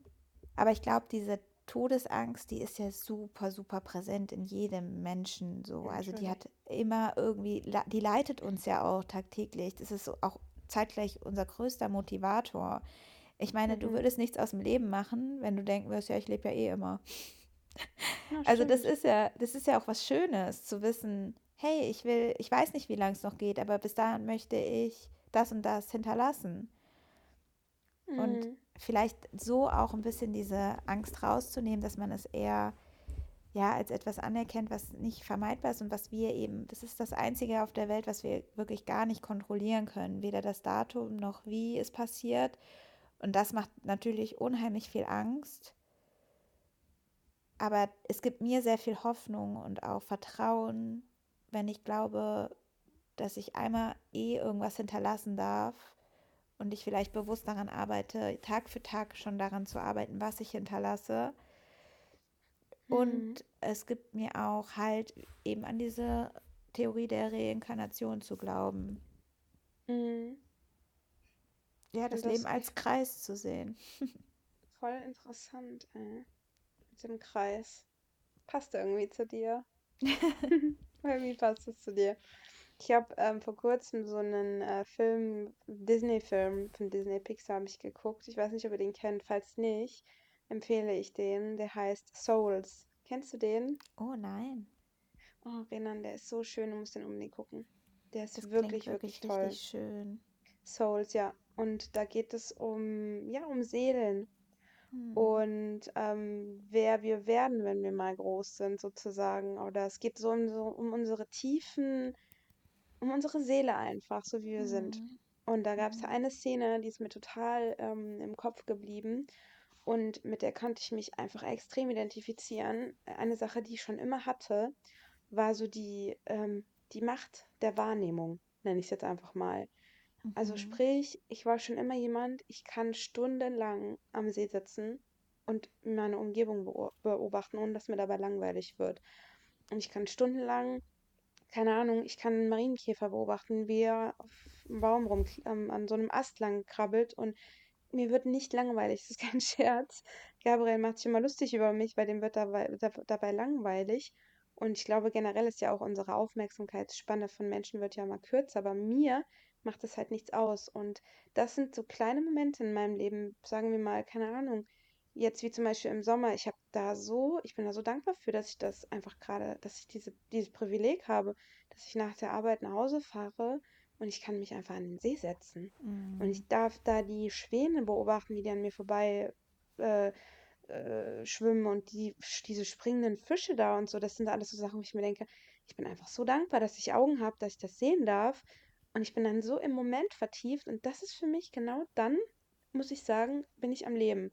Aber ich glaube, diese Todesangst, die ist ja super, super präsent in jedem Menschen so. Also die hat immer irgendwie, die leitet uns ja auch tagtäglich. Das ist auch zeitgleich unser größter Motivator. Ich meine, du Mhm. würdest nichts aus dem Leben machen, wenn du denken würdest, ja, ich lebe ja eh immer. Ja, Also das ist ja, das ist ja auch was Schönes, zu wissen, hey, ich will, ich weiß nicht, wie lange es noch geht, aber bis dahin möchte ich das und das hinterlassen. Und Mhm. vielleicht so auch ein bisschen diese Angst rauszunehmen, dass man es eher ja als etwas anerkennt, was nicht vermeidbar ist und was wir eben, das ist das Einzige auf der Welt, was wir wirklich gar nicht kontrollieren können. Weder das Datum noch wie es passiert. Und das macht natürlich unheimlich viel Angst. Aber es gibt mir sehr viel Hoffnung und auch Vertrauen, wenn ich glaube, dass ich einmal eh irgendwas hinterlassen darf und ich vielleicht bewusst daran arbeite, Tag für Tag schon daran zu arbeiten, was ich hinterlasse. Und Mhm. es gibt mir auch halt eben an diese Theorie der Reinkarnation zu glauben. Mhm. Ja, Und das Leben das als Kreis zu sehen. voll interessant, ey. Mit dem Kreis. Passt irgendwie zu dir. Irgendwie passt es zu dir. Ich habe ähm, vor kurzem so einen äh, Film, Disney-Film von Disney Pixar habe ich geguckt. Ich weiß nicht, ob ihr den kennt. Falls nicht, empfehle ich den. Der heißt Souls. Kennst du den? Oh nein, Oh, Renan, der ist so schön. Du musst den unbedingt gucken. Der das ist klingt wirklich, wirklich wirklich toll. richtig schön. Souls, ja. Und da geht es um, ja, um Seelen. mhm. und ähm, wer wir werden, wenn wir mal groß sind, sozusagen. Oder es geht so um, so um unsere Tiefen, um unsere Seele einfach, so wie wir mhm. sind. Und da gab es eine Szene, die ist mir total ähm, im Kopf geblieben. Und mit der konnte ich mich einfach extrem identifizieren. Eine Sache, die ich schon immer hatte, war so die, ähm, die Macht der Wahrnehmung, nenne ich es jetzt einfach mal. Also mhm. sprich, ich war schon immer jemand, ich kann stundenlang am See sitzen und meine Umgebung beobachten, ohne dass mir dabei langweilig wird. Und ich kann stundenlang, keine Ahnung, ich kann einen Marienkäfer beobachten, wie er auf dem Baum rum ähm, an so einem Ast lang krabbelt und mir wird nicht langweilig, das ist kein Scherz. Gabriel macht sich immer lustig über mich, weil dem wird dabei, dabei langweilig. Und ich glaube, generell ist ja auch unsere Aufmerksamkeitsspanne von Menschen wird ja immer kürzer, aber mir macht das halt nichts aus. Und das sind so kleine Momente in meinem Leben, sagen wir mal, keine Ahnung, jetzt wie zum Beispiel im Sommer, ich habe da so, ich bin da so dankbar für, dass ich das einfach gerade, dass ich diese, dieses Privileg habe, dass ich nach der Arbeit nach Hause fahre und ich kann mich einfach an den See setzen. Mhm. Und ich darf da die Schwäne beobachten, die, die an mir vorbei äh, äh, schwimmen und die, diese springenden Fische da und so. Das sind alles so Sachen, wo ich mir denke, ich bin einfach so dankbar, dass ich Augen habe, dass ich das sehen darf. Und ich bin dann so im Moment vertieft. Und das ist für mich genau dann, muss ich sagen, bin ich am Leben.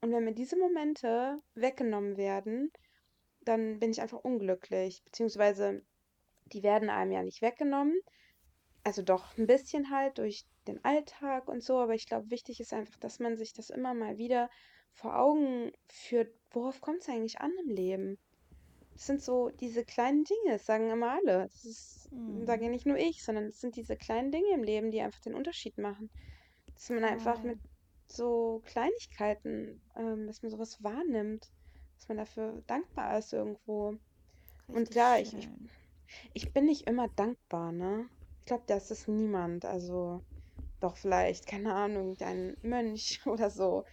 Und wenn mir diese Momente weggenommen werden, dann bin ich einfach unglücklich. Beziehungsweise die werden einem ja nicht weggenommen, also doch ein bisschen halt durch den Alltag und so, aber ich glaube, wichtig ist einfach, dass man sich das immer mal wieder vor Augen führt, worauf kommt es eigentlich an im Leben? Das sind so diese kleinen Dinge, das sagen immer alle. Das ist, mhm. sage nicht nur ich, sondern es sind diese kleinen Dinge im Leben, die einfach den Unterschied machen. Dass man einfach mit so Kleinigkeiten, ähm, dass man sowas wahrnimmt, dass man dafür dankbar ist irgendwo. Richtig und ja, ich, ich, ich bin nicht immer dankbar, ne? Ich glaube, das ist niemand. Also doch vielleicht, keine Ahnung, ein Mönch oder so.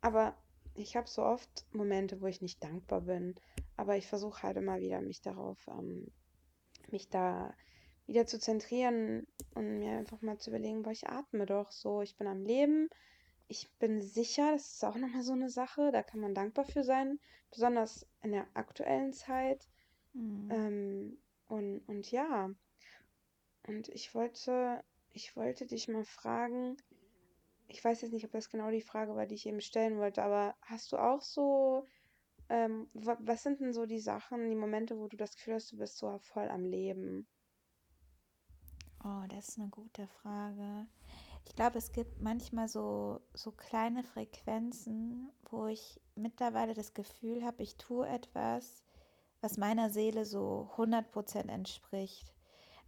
Aber ich habe so oft Momente, wo ich nicht dankbar bin. Aber ich versuche halt immer wieder, mich darauf, ähm, mich da wieder zu zentrieren und mir einfach mal zu überlegen, boah, ich atme doch so, ich bin am Leben, ich bin sicher, das ist auch nochmal so eine Sache, da kann man dankbar für sein, besonders in der aktuellen Zeit. Mhm. Ähm, und, und ja, und ich wollte, ich wollte dich mal fragen, ich weiß jetzt nicht, ob das genau die Frage war, die ich eben stellen wollte, aber hast du auch so, ähm, was sind denn so die Sachen, die Momente, wo du das Gefühl hast, du bist so voll am Leben? Oh, das ist eine gute Frage. Ich glaube, es gibt manchmal so, so kleine Frequenzen, wo ich mittlerweile das Gefühl habe, ich tue etwas, was meiner Seele so 100% entspricht.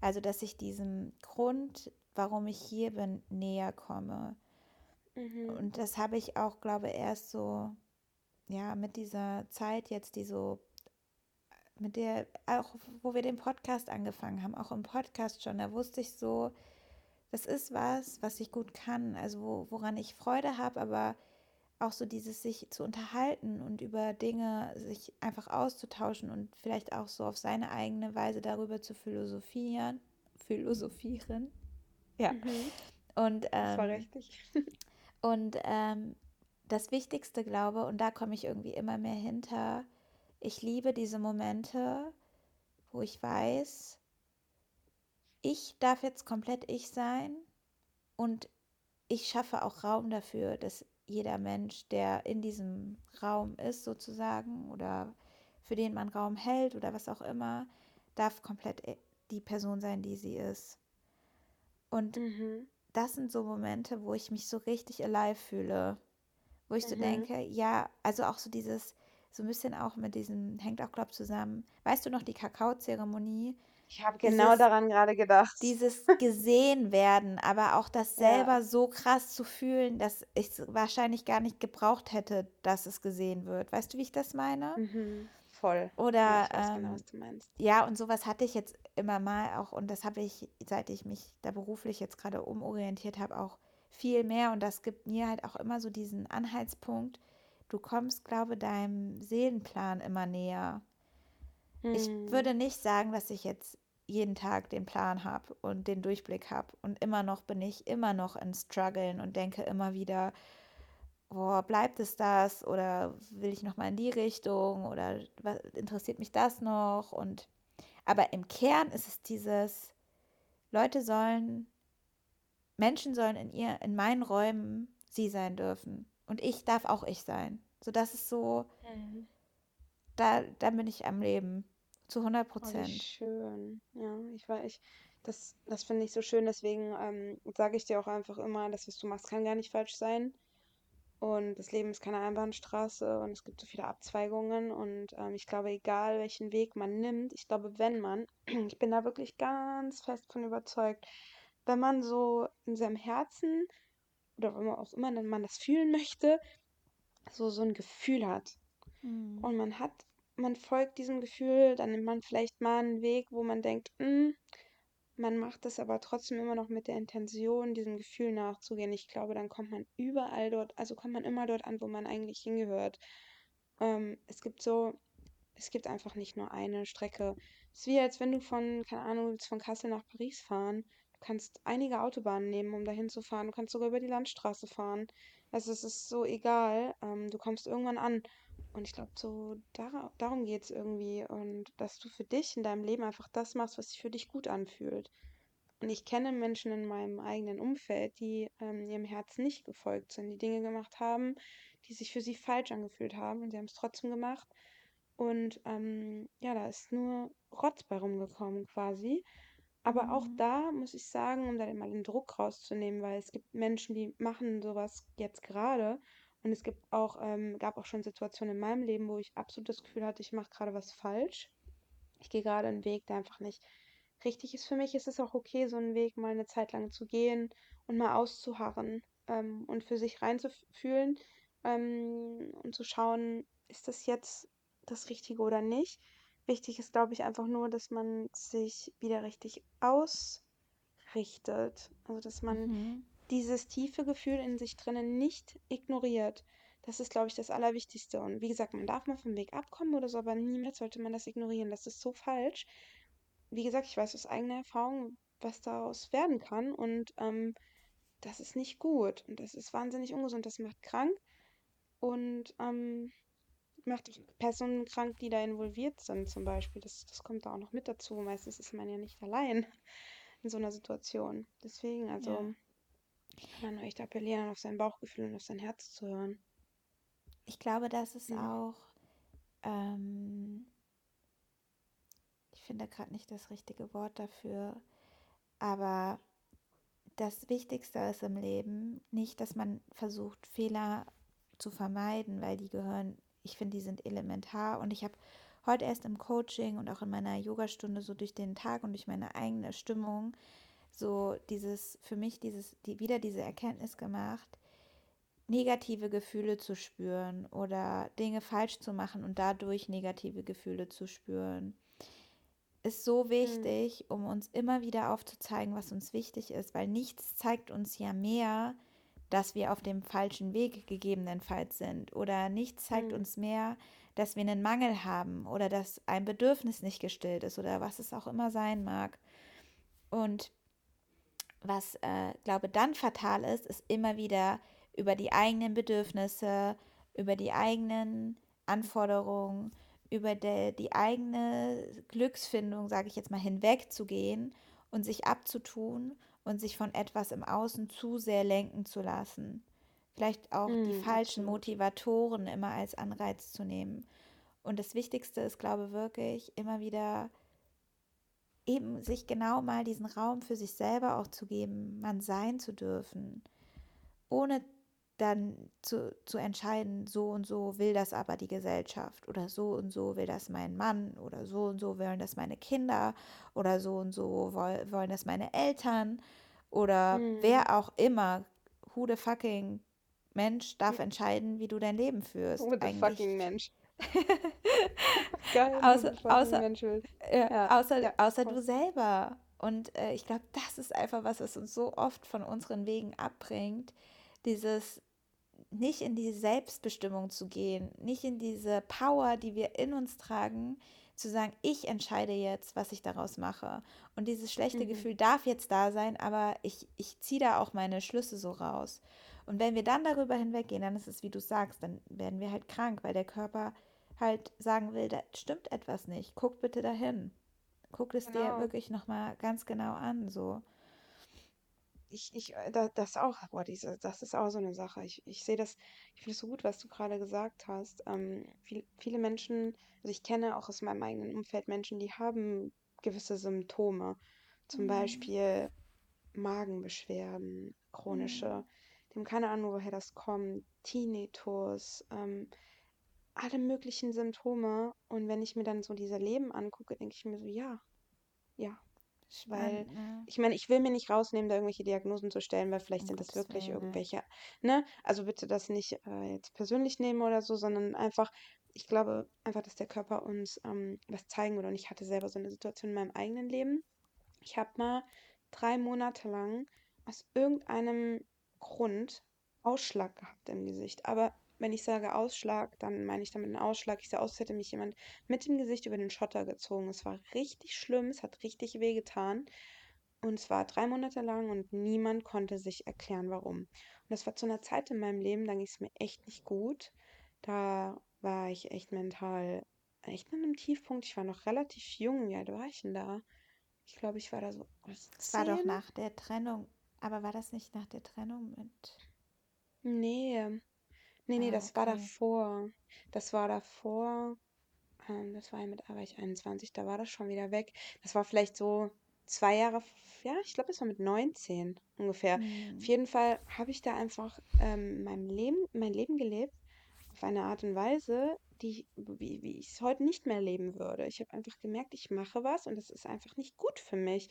Also, dass ich diesem Grund, warum ich hier bin, näher komme. Mhm. Und das habe ich auch, glaube ich, erst so, ja, mit dieser Zeit jetzt, die so, mit der, auch wo wir den Podcast angefangen haben, auch im Podcast schon, da wusste ich so, das ist was, was ich gut kann, also wo, woran ich Freude habe, aber auch so dieses sich zu unterhalten und über Dinge sich einfach auszutauschen und vielleicht auch so auf seine eigene Weise darüber zu philosophieren. Philosophieren. Ja. Mhm. Und, ähm, das war ähm, richtig. und ähm, das Wichtigste, glaube, und da komme ich irgendwie immer mehr hinter, ich liebe diese Momente, wo ich weiß, ich darf jetzt komplett ich sein und ich schaffe auch Raum dafür, dass jeder Mensch, der in diesem Raum ist sozusagen oder für den man Raum hält oder was auch immer, darf komplett äh, die Person sein, die sie ist. Und mhm. Das sind so Momente, wo ich mich so richtig alive fühle, wo ich mhm. so denke, ja, also auch so dieses, so ein bisschen auch mit diesem, hängt auch, glaube ich, zusammen. Weißt du noch die Kakaozeremonie, ich habe genau dieses, daran gerade gedacht. Dieses gesehen werden, aber auch das selber ja. so krass zu fühlen, dass ich es wahrscheinlich gar nicht gebraucht hätte, dass es gesehen wird. Weißt du, wie ich das meine? Mhm. Voll. Oder ja, ich weiß ähm, genau, was du meinst. Ja, und sowas hatte ich jetzt immer mal auch und das habe ich, seit ich mich da beruflich jetzt gerade umorientiert habe, auch viel mehr und das gibt mir halt auch immer so diesen Anhaltspunkt. Du kommst, glaube deinem Seelenplan immer näher. Ich hm. würde nicht sagen, dass ich jetzt jeden Tag den Plan habe und den Durchblick habe. Und immer noch bin ich immer noch in Struggeln und denke immer wieder, oh, bleibt es das oder will ich noch mal in die Richtung oder was, interessiert mich das noch und aber im Kern ist es dieses Leute sollen Menschen sollen in ihr in meinen Räumen sie sein dürfen und ich darf auch ich sein. So das ist so mhm. da da bin ich am Leben zu 100 Prozent. Oh, schön. Ja, ich war ich das das finde ich so schön, deswegen ähm, sage ich dir auch einfach immer, das was du machst kann gar nicht falsch sein. Und das Leben ist keine Einbahnstraße und es gibt so viele Abzweigungen. Und ähm, ich glaube, egal welchen Weg man nimmt, ich glaube, wenn man, ich bin da wirklich ganz fest von überzeugt, wenn man so in seinem Herzen oder wenn man auch immer man das fühlen möchte, so so ein Gefühl hat. Mhm. Und man hat, man folgt diesem Gefühl, dann nimmt man vielleicht mal einen Weg, wo man denkt, hm, man macht es aber trotzdem immer noch mit der Intention, diesem Gefühl nachzugehen. Ich glaube, dann kommt man überall dort, also kommt man immer dort an, wo man eigentlich hingehört. Ähm, es gibt so, es gibt einfach nicht nur eine Strecke. Es ist wie als wenn du von, keine Ahnung, willst von Kassel nach Paris fahren. Du kannst einige Autobahnen nehmen, um dahin zu fahren. Du kannst sogar über die Landstraße fahren. Also es ist so egal. Ähm, du kommst irgendwann an. Und ich glaube, so dar darum geht es irgendwie. Und dass du für dich in deinem Leben einfach das machst, was sich für dich gut anfühlt. Und ich kenne Menschen in meinem eigenen Umfeld, die ähm, ihrem Herzen nicht gefolgt sind, die Dinge gemacht haben, die sich für sie falsch angefühlt haben und sie haben es trotzdem gemacht. Und ähm, ja, da ist nur Rotz bei rumgekommen quasi. Aber auch mhm. da muss ich sagen, um da mal den Druck rauszunehmen, weil es gibt Menschen, die machen sowas jetzt gerade und es gibt auch, ähm, gab auch schon Situationen in meinem Leben, wo ich absolut das Gefühl hatte, ich mache gerade was falsch. Ich gehe gerade einen Weg, der einfach nicht richtig ist für mich. Es ist auch okay, so einen Weg mal eine Zeit lang zu gehen und mal auszuharren ähm, und für sich reinzufühlen ähm, und zu schauen, ist das jetzt das Richtige oder nicht. Wichtig ist, glaube ich, einfach nur, dass man sich wieder richtig ausrichtet. Also, dass man mhm dieses tiefe Gefühl in sich drinnen nicht ignoriert. Das ist, glaube ich, das Allerwichtigste. Und wie gesagt, man darf mal vom Weg abkommen oder so, aber niemals sollte man das ignorieren. Das ist so falsch. Wie gesagt, ich weiß aus eigener Erfahrung, was daraus werden kann. Und ähm, das ist nicht gut. Und das ist wahnsinnig ungesund. Das macht krank und ähm, macht Personen krank, die da involviert sind, zum Beispiel. Das, das kommt da auch noch mit dazu. Meistens ist man ja nicht allein in so einer Situation. Deswegen, also. Ja kann man echt appellieren, auf sein Bauchgefühl und auf sein Herz zu hören. Ich glaube, das ist mhm. auch, ähm, ich finde gerade nicht das richtige Wort dafür, aber das Wichtigste ist im Leben nicht, dass man versucht, Fehler zu vermeiden, weil die gehören, ich finde, die sind elementar. Und ich habe heute erst im Coaching und auch in meiner Yogastunde so durch den Tag und durch meine eigene Stimmung so dieses, für mich dieses, die, wieder diese Erkenntnis gemacht, negative Gefühle zu spüren oder Dinge falsch zu machen und dadurch negative Gefühle zu spüren, ist so hm. wichtig, mhm. um uns immer wieder aufzuzeigen, was uns wichtig ist, weil nichts zeigt uns ja mehr, dass wir auf dem falschen Weg gegebenenfalls sind oder nichts zeigt mhm. uns mehr, dass wir einen Mangel haben oder dass ein Bedürfnis nicht gestillt ist oder was es auch immer sein mag. Und was, äh, glaube dann fatal ist, ist immer wieder über die eigenen Bedürfnisse, über die eigenen Anforderungen, über de, die eigene Glücksfindung, sage ich jetzt mal, hinwegzugehen und sich abzutun und sich von etwas im Außen zu sehr lenken zu lassen. Vielleicht auch mm, die falschen absolut. Motivatoren immer als Anreiz zu nehmen. Und das Wichtigste ist, glaube ich, wirklich immer wieder eben sich genau mal diesen Raum für sich selber auch zu geben, man sein zu dürfen, ohne dann zu, zu entscheiden, so und so will das aber die Gesellschaft oder so und so will das mein Mann oder so und so wollen das meine Kinder oder so und so wollen das meine Eltern oder hm. wer auch immer, who the fucking Mensch darf entscheiden, wie du dein Leben führst. Who the fucking Mensch. Geil, außer außer, ja, außer, ja, außer du selber. Und äh, ich glaube, das ist einfach was, was uns so oft von unseren Wegen abbringt. Dieses nicht in die Selbstbestimmung zu gehen, nicht in diese Power, die wir in uns tragen, zu sagen, ich entscheide jetzt, was ich daraus mache. Und dieses schlechte Mhm. Gefühl darf jetzt da sein, aber ich, ich ziehe da auch meine Schlüsse so raus. Und wenn wir dann darüber hinweggehen, dann ist es, wie du sagst, dann werden wir halt krank, weil der Körper halt sagen will, da stimmt etwas nicht. Guck bitte dahin. Guck es dir Genau. wirklich nochmal ganz genau an, so. Ich, ich, äh, da, das auch, boah, diese, das ist auch so eine Sache. Ich, ich sehe das, ich finde es so gut, was du gerade gesagt hast. Ähm, viel, viele Menschen, also ich kenne auch aus meinem eigenen Umfeld Menschen, die haben gewisse Symptome. Zum Mhm. Beispiel Magenbeschwerden, chronische, Mhm. Die haben keine Ahnung, woher das kommt, Tinnitus, ähm, alle möglichen Symptome. Und wenn ich mir dann so diese Leben angucke, denke ich mir so, ja, ja. Weil, Spannend, ne? ich meine, ich will mir nicht rausnehmen, da irgendwelche Diagnosen zu stellen, weil vielleicht Um sind das wirklich Willen, irgendwelche, ne? Also bitte das nicht äh, jetzt persönlich nehmen oder so, sondern einfach, ich glaube einfach, dass der Körper uns ähm, was zeigen will. Und ich hatte selber so eine Situation in meinem eigenen Leben. Ich habe mal drei Monate lang aus irgendeinem Grund Ausschlag gehabt im Gesicht. Aber wenn ich sage Ausschlag, dann meine ich damit einen Ausschlag. Ich sah aus, als hätte mich jemand mit dem Gesicht über den Schotter gezogen. Es war richtig schlimm, es hat richtig weh getan. Und es war drei Monate lang und niemand konnte sich erklären, warum. Und das war zu einer Zeit in meinem Leben, da ging es mir echt nicht gut. Da war ich echt mental, echt an einem Tiefpunkt. Ich war noch relativ jung. Wie alt war ich denn da? Ich glaube, ich war da so Es war doch 10. nach der Trennung, aber war das nicht nach der Trennung mit... Nee, nee, nee, Ah, das war okay. davor. Das war davor. Ähm, das war ja mit, da war ich 21, da war das schon wieder weg. Das war vielleicht so zwei Jahre, f- ja, ich glaube, das war mit 19 ungefähr. Auf Hm. jeden Fall habe ich da einfach ähm, mein Leben, mein Leben gelebt auf eine Art und Weise, die, ich- wie, wie ich es heute nicht mehr leben würde. Ich habe einfach gemerkt, ich mache was und das ist einfach nicht gut für mich.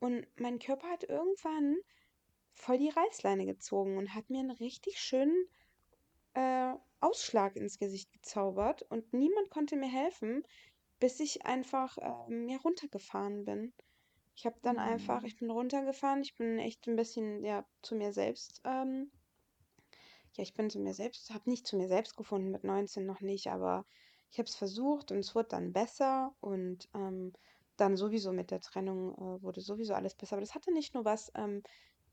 Und mein Körper hat irgendwann voll die Reißleine gezogen und hat mir einen richtig schönen äh, Ausschlag ins Gesicht gezaubert und niemand konnte mir helfen, bis ich einfach ähm, ja, runtergefahren bin. Ich habe dann einfach, Hm. ich bin runtergefahren, ich bin echt ein bisschen ja zu mir selbst, ähm, ja, ich bin zu mir selbst, habe nicht zu mir selbst gefunden, mit 19 noch nicht, aber ich habe es versucht und es wurde dann besser und ähm, dann sowieso mit der Trennung äh, wurde sowieso alles besser. Aber das hatte nicht nur was ähm,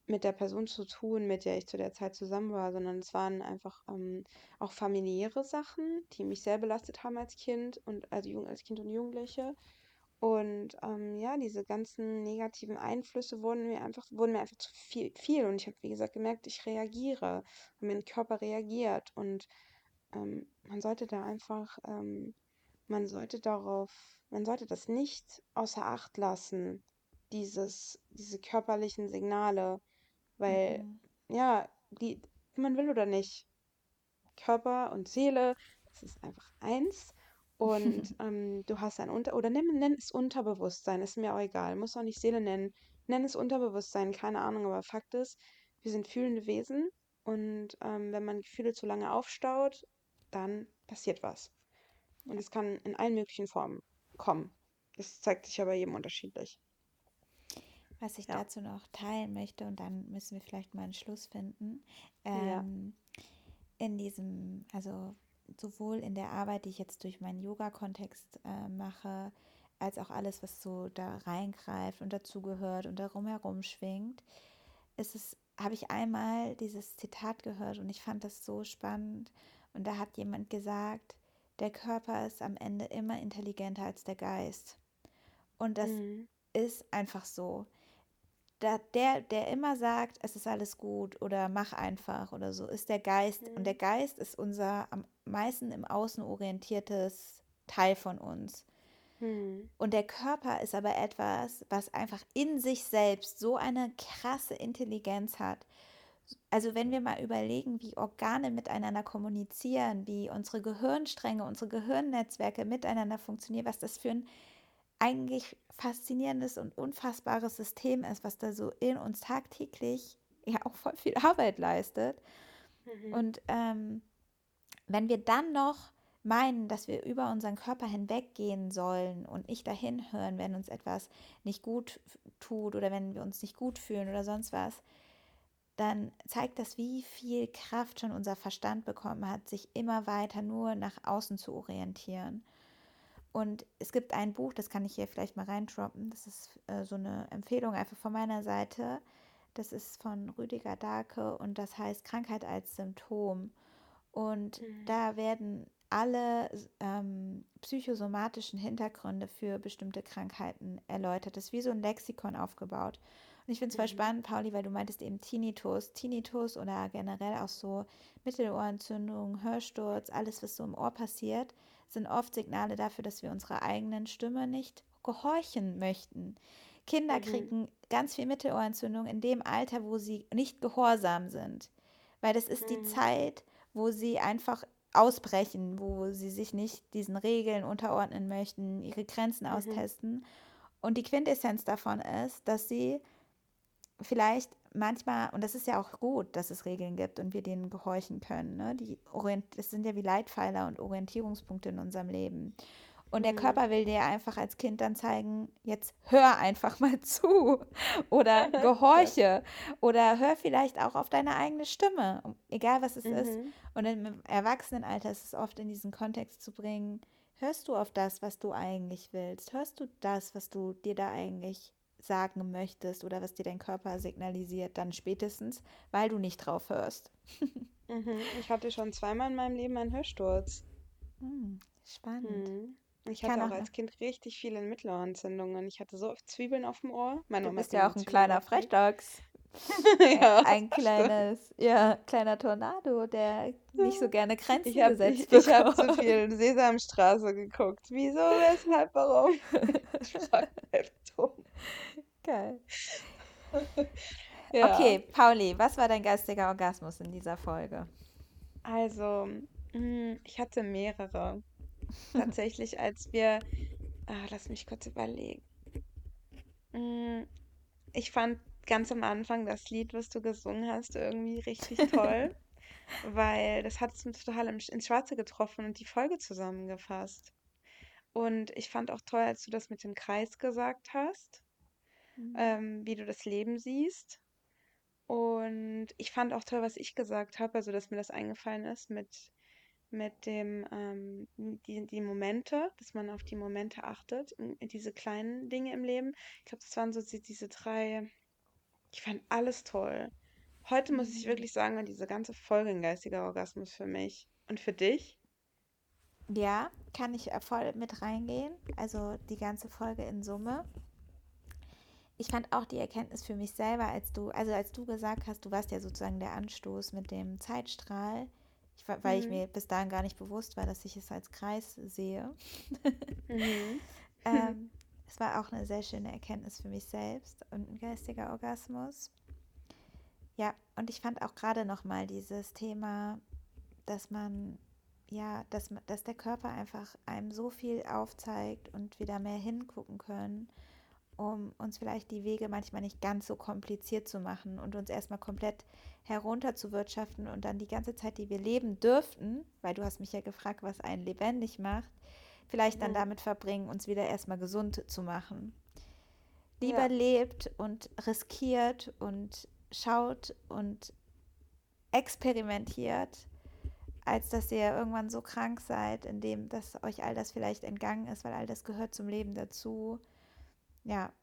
mit der Person zu tun, mit der ich zu der Zeit zusammen war, sondern es waren einfach ähm, auch familiäre Sachen, die mich sehr belastet haben als Kind und also Jugend, als Kind und Jugendliche. Und ähm, ja, diese ganzen negativen Einflüsse wurden mir einfach, wurden mir einfach zu viel, viel. Und ich habe, wie gesagt, gemerkt, ich reagiere, mein Körper reagiert. Und ähm, man sollte da einfach, ähm, man sollte darauf, man sollte das nicht außer Acht lassen, dieses, diese körperlichen Signale, weil, Mhm. ja, die, man will oder nicht, Körper und Seele, das ist einfach eins. Und ähm, du hast ein Unter- oder nenn, nenn es Unterbewusstsein, ist mir auch egal, muss auch nicht Seele nennen. Nenn es Unterbewusstsein, keine Ahnung, aber Fakt ist, wir sind fühlende Wesen und ähm, wenn man Gefühle zu lange aufstaut, dann passiert was. Und es kann in allen möglichen Formen kommen. Das zeigt sich aber jedem unterschiedlich. Was ich Ja. dazu noch teilen möchte, und dann müssen wir vielleicht mal einen Schluss finden, Ja. ähm, in diesem, also sowohl in der Arbeit, die ich jetzt durch meinen Yoga-Kontext äh, mache, als auch alles, was so da reingreift und dazugehört und darum herum schwingt, ist es, habe ich einmal dieses Zitat gehört und ich fand das so spannend. Und da hat jemand gesagt, der Körper ist am Ende immer intelligenter als der Geist. Und das Mhm. ist einfach so da, der, der immer sagt, es ist alles gut oder mach einfach oder so, ist der Geist. Und der Mhm. Geist ist unser am meisten im Außen orientiertes Teil von uns. Mhm. Und der Körper ist aber etwas, was einfach in sich selbst so eine krasse Intelligenz hat. Also wenn wir mal überlegen, wie Organe miteinander kommunizieren, wie unsere Gehirnstränge, unsere Gehirnnetzwerke miteinander funktionieren, was das für ein eigentlich faszinierendes und unfassbares System ist, was da so in uns tagtäglich ja auch voll viel Arbeit leistet. Mhm. Und ähm, wenn wir dann noch meinen, dass wir über unseren Körper hinweggehen sollen und nicht dahin hören, wenn uns etwas nicht gut tut oder wenn wir uns nicht gut fühlen oder sonst was, dann zeigt das, wie viel Kraft schon unser Verstand bekommen hat, sich immer weiter nur nach außen zu orientieren. Und es gibt ein Buch, das kann ich hier vielleicht mal reindroppen. Das ist äh, so eine Empfehlung einfach von meiner Seite. Das ist von Rüdiger Dahlke und das heißt Krankheit als Symptom. Und mhm. da werden alle ähm, psychosomatischen Hintergründe für bestimmte Krankheiten erläutert. Das ist wie so ein Lexikon aufgebaut. Und ich finde es voll mhm. spannend, Pauli, weil du meintest eben Tinnitus. Tinnitus oder generell auch so Mittelohrentzündung, Hörsturz, alles, was so im Ohr passiert, sind oft Signale dafür, dass wir unserer eigenen Stimme nicht gehorchen möchten. Kinder mhm. kriegen ganz viel Mittelohrentzündung in dem Alter, wo sie nicht gehorsam sind. Weil das ist mhm. die Zeit, wo sie einfach ausbrechen, wo sie sich nicht diesen Regeln unterordnen möchten, ihre Grenzen mhm. austesten. Und die Quintessenz davon ist, dass sie vielleicht manchmal, und das ist ja auch gut, dass es Regeln gibt und wir denen gehorchen können. Ne? Die Orient das sind ja wie Leitpfeiler und Orientierungspunkte in unserem Leben. Und der mhm. Körper will dir einfach als Kind dann zeigen, jetzt hör einfach mal zu oder gehorche oder hör vielleicht auch auf deine eigene Stimme, egal was es mhm. ist. Und im Erwachsenenalter ist es oft in diesen Kontext zu bringen, hörst du auf das, was du eigentlich willst? Hörst du das, was du dir da eigentlich sagen möchtest oder was dir dein Körper signalisiert, dann spätestens, weil du nicht drauf hörst. mhm. Ich hatte schon zweimal in meinem Leben einen Hörsturz. Hm, spannend. Mhm. Ich hatte auch als Kind richtig viele Mittelohrentzündungen. Ich hatte so oft Zwiebeln auf dem Ohr. Meine du bist ja auch ein kleiner Frechdachs. ja, ein kleines, ja, kleiner Tornado, der nicht so gerne Grenzen ich hab, gesetzt Ich, ich habe zu viel Sesamstraße geguckt. Wieso, weshalb, warum? Geil. ja. Okay, Pauli, was war dein geistiger Orgasmus in dieser Folge? Also, mm, ich hatte mehrere. Tatsächlich, als wir. Ah, lass mich kurz überlegen. Mm, ich fand ganz am Anfang das Lied, was du gesungen hast, irgendwie richtig toll. weil das hat es total ins Schwarze getroffen und die Folge zusammengefasst. Und ich fand auch toll, als du das mit dem Kreis gesagt hast, mhm. ähm, wie du das Leben siehst. Und ich fand auch toll, was ich gesagt habe, also dass mir das eingefallen ist mit, mit dem, ähm, die, die Momente, dass man auf die Momente achtet, diese kleinen Dinge im Leben. Ich glaube, das waren so diese drei, ich fand alles toll. Heute muss ich mhm. wirklich sagen, diese ganze Folge ein geistiger Orgasmus für mich. Und für dich? Ja, kann ich voll mit reingehen. Also die ganze Folge in Summe. Ich fand auch die Erkenntnis für mich selber, als du, also als du gesagt hast, du warst ja sozusagen der Anstoß mit dem Zeitstrahl, ich, weil mhm. ich mir bis dahin gar nicht bewusst war, dass ich es als Kreis sehe. mhm. ähm, es war auch eine sehr schöne Erkenntnis für mich selbst und ein geistiger Orgasmus. Ja, und ich fand auch gerade nochmal dieses Thema, dass man ja, dass, dass der Körper einfach einem so viel aufzeigt und wir da mehr hingucken können, um uns vielleicht die Wege manchmal nicht ganz so kompliziert zu machen und uns erstmal komplett herunter zu wirtschaften und dann die ganze Zeit, die wir leben dürften, weil du hast mich ja gefragt, was einen lebendig macht, vielleicht dann mhm. damit verbringen, uns wieder erstmal gesund zu machen. Lieber ja. lebt und riskiert und schaut und experimentiert, als dass ihr irgendwann so krank seid, indem dass euch all das vielleicht entgangen ist, weil all das gehört zum Leben dazu. Ja,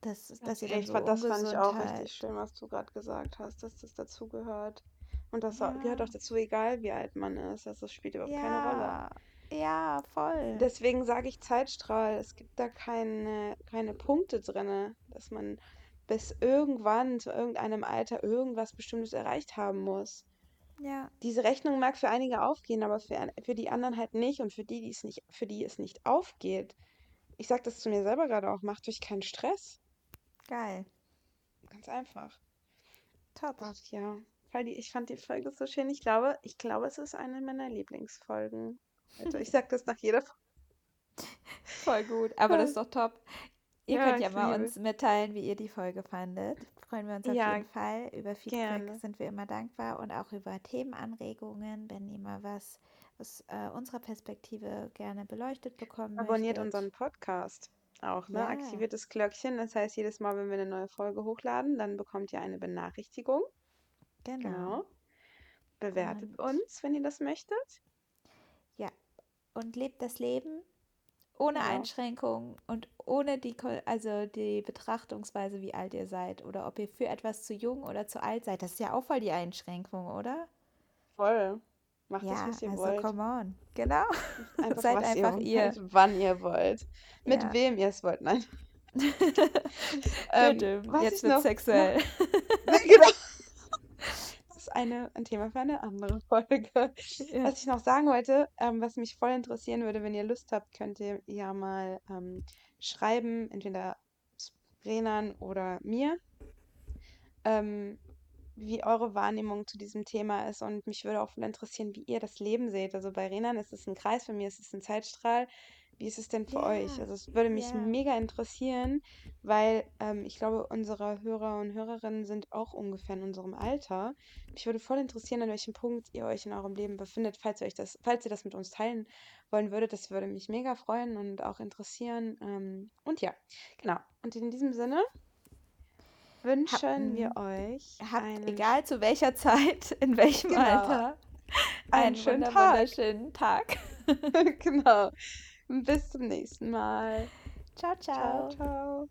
dass, dass ihr dann so Das fand ich auch richtig schön, was du gerade gesagt hast, dass das dazu gehört. Und das ja. gehört auch dazu, egal wie alt man ist. Also das spielt überhaupt ja. keine Rolle. Ja, voll. Deswegen sage ich Zeitstrahl. Es gibt da keine, keine Punkte drin, dass man bis irgendwann zu irgendeinem Alter irgendwas Bestimmtes erreicht haben muss. Ja. Diese Rechnung mag für einige aufgehen, aber für, für die anderen halt nicht. Und für die, die es nicht, für die es nicht aufgeht, ich sage das zu mir selber gerade auch, macht euch keinen Stress. Geil. Ganz einfach. Top. Ach, ja. Ich fand die Folge so schön. Ich glaube, ich glaube, es ist eine meiner Lieblingsfolgen. Also ich sage das nach jeder Folge. Voll gut, aber das ist doch top. Ihr ja, könnt ja mal uns mitteilen, wie ihr die Folge fandet. Freuen wir uns auf ja, jeden Fall. Über Feedback gerne. sind wir immer dankbar und auch über Themenanregungen, wenn ihr mal was aus äh, unserer Perspektive gerne beleuchtet bekommen Abonniert möchtet. unseren Podcast auch, ne? Ja. Aktiviert das Glöckchen. Das heißt, jedes Mal, wenn wir eine neue Folge hochladen, dann bekommt ihr eine Benachrichtigung. Genau. genau. Bewertet und uns, wenn ihr das möchtet. Ja. Und lebt das Leben ohne Genau. Einschränkungen und ohne die, also die Betrachtungsweise, wie alt ihr seid oder ob ihr für etwas zu jung oder zu alt seid. Das ist ja auch voll die Einschränkung, oder? Voll. Macht das, Ja, was ihr also wollt. come on. Genau. Einfach, Seid einfach ihr ihr. wollt, wann ihr wollt. Mit Ja. wem ihr es wollt. Nein. Ähm, was Jetzt wird noch- sexuell. genau. Das ist eine, ein Thema für eine andere Folge. Ja. Was ich noch sagen wollte, ähm, was mich voll interessieren würde, wenn ihr Lust habt, könnt ihr ja mal ähm, schreiben, entweder Renan oder mir, ähm, wie eure Wahrnehmung zu diesem Thema ist. Und mich würde auch voll interessieren, wie ihr das Leben seht. Also bei Renan ist es ein Kreis, bei mir ist es ein Zeitstrahl. Wie ist es denn für euch? Ja, Also es würde mich ja. mega interessieren, weil ähm, ich glaube, unsere Hörer und Hörerinnen sind auch ungefähr in unserem Alter. Mich würde voll interessieren, an welchem Punkt ihr euch in eurem Leben befindet, falls ihr euch das, falls ihr das mit uns teilen wollen würdet. Das würde mich mega freuen und auch interessieren. Ähm, und ja, genau. Und in diesem Sinne wünschen wir euch Habt, egal zu welcher Zeit, in welchem Genau. Alter, Einen einen schönen Tag. wunderschönen Tag. genau. Bis zum nächsten Mal. Ciao, Ciao, ciao. ciao.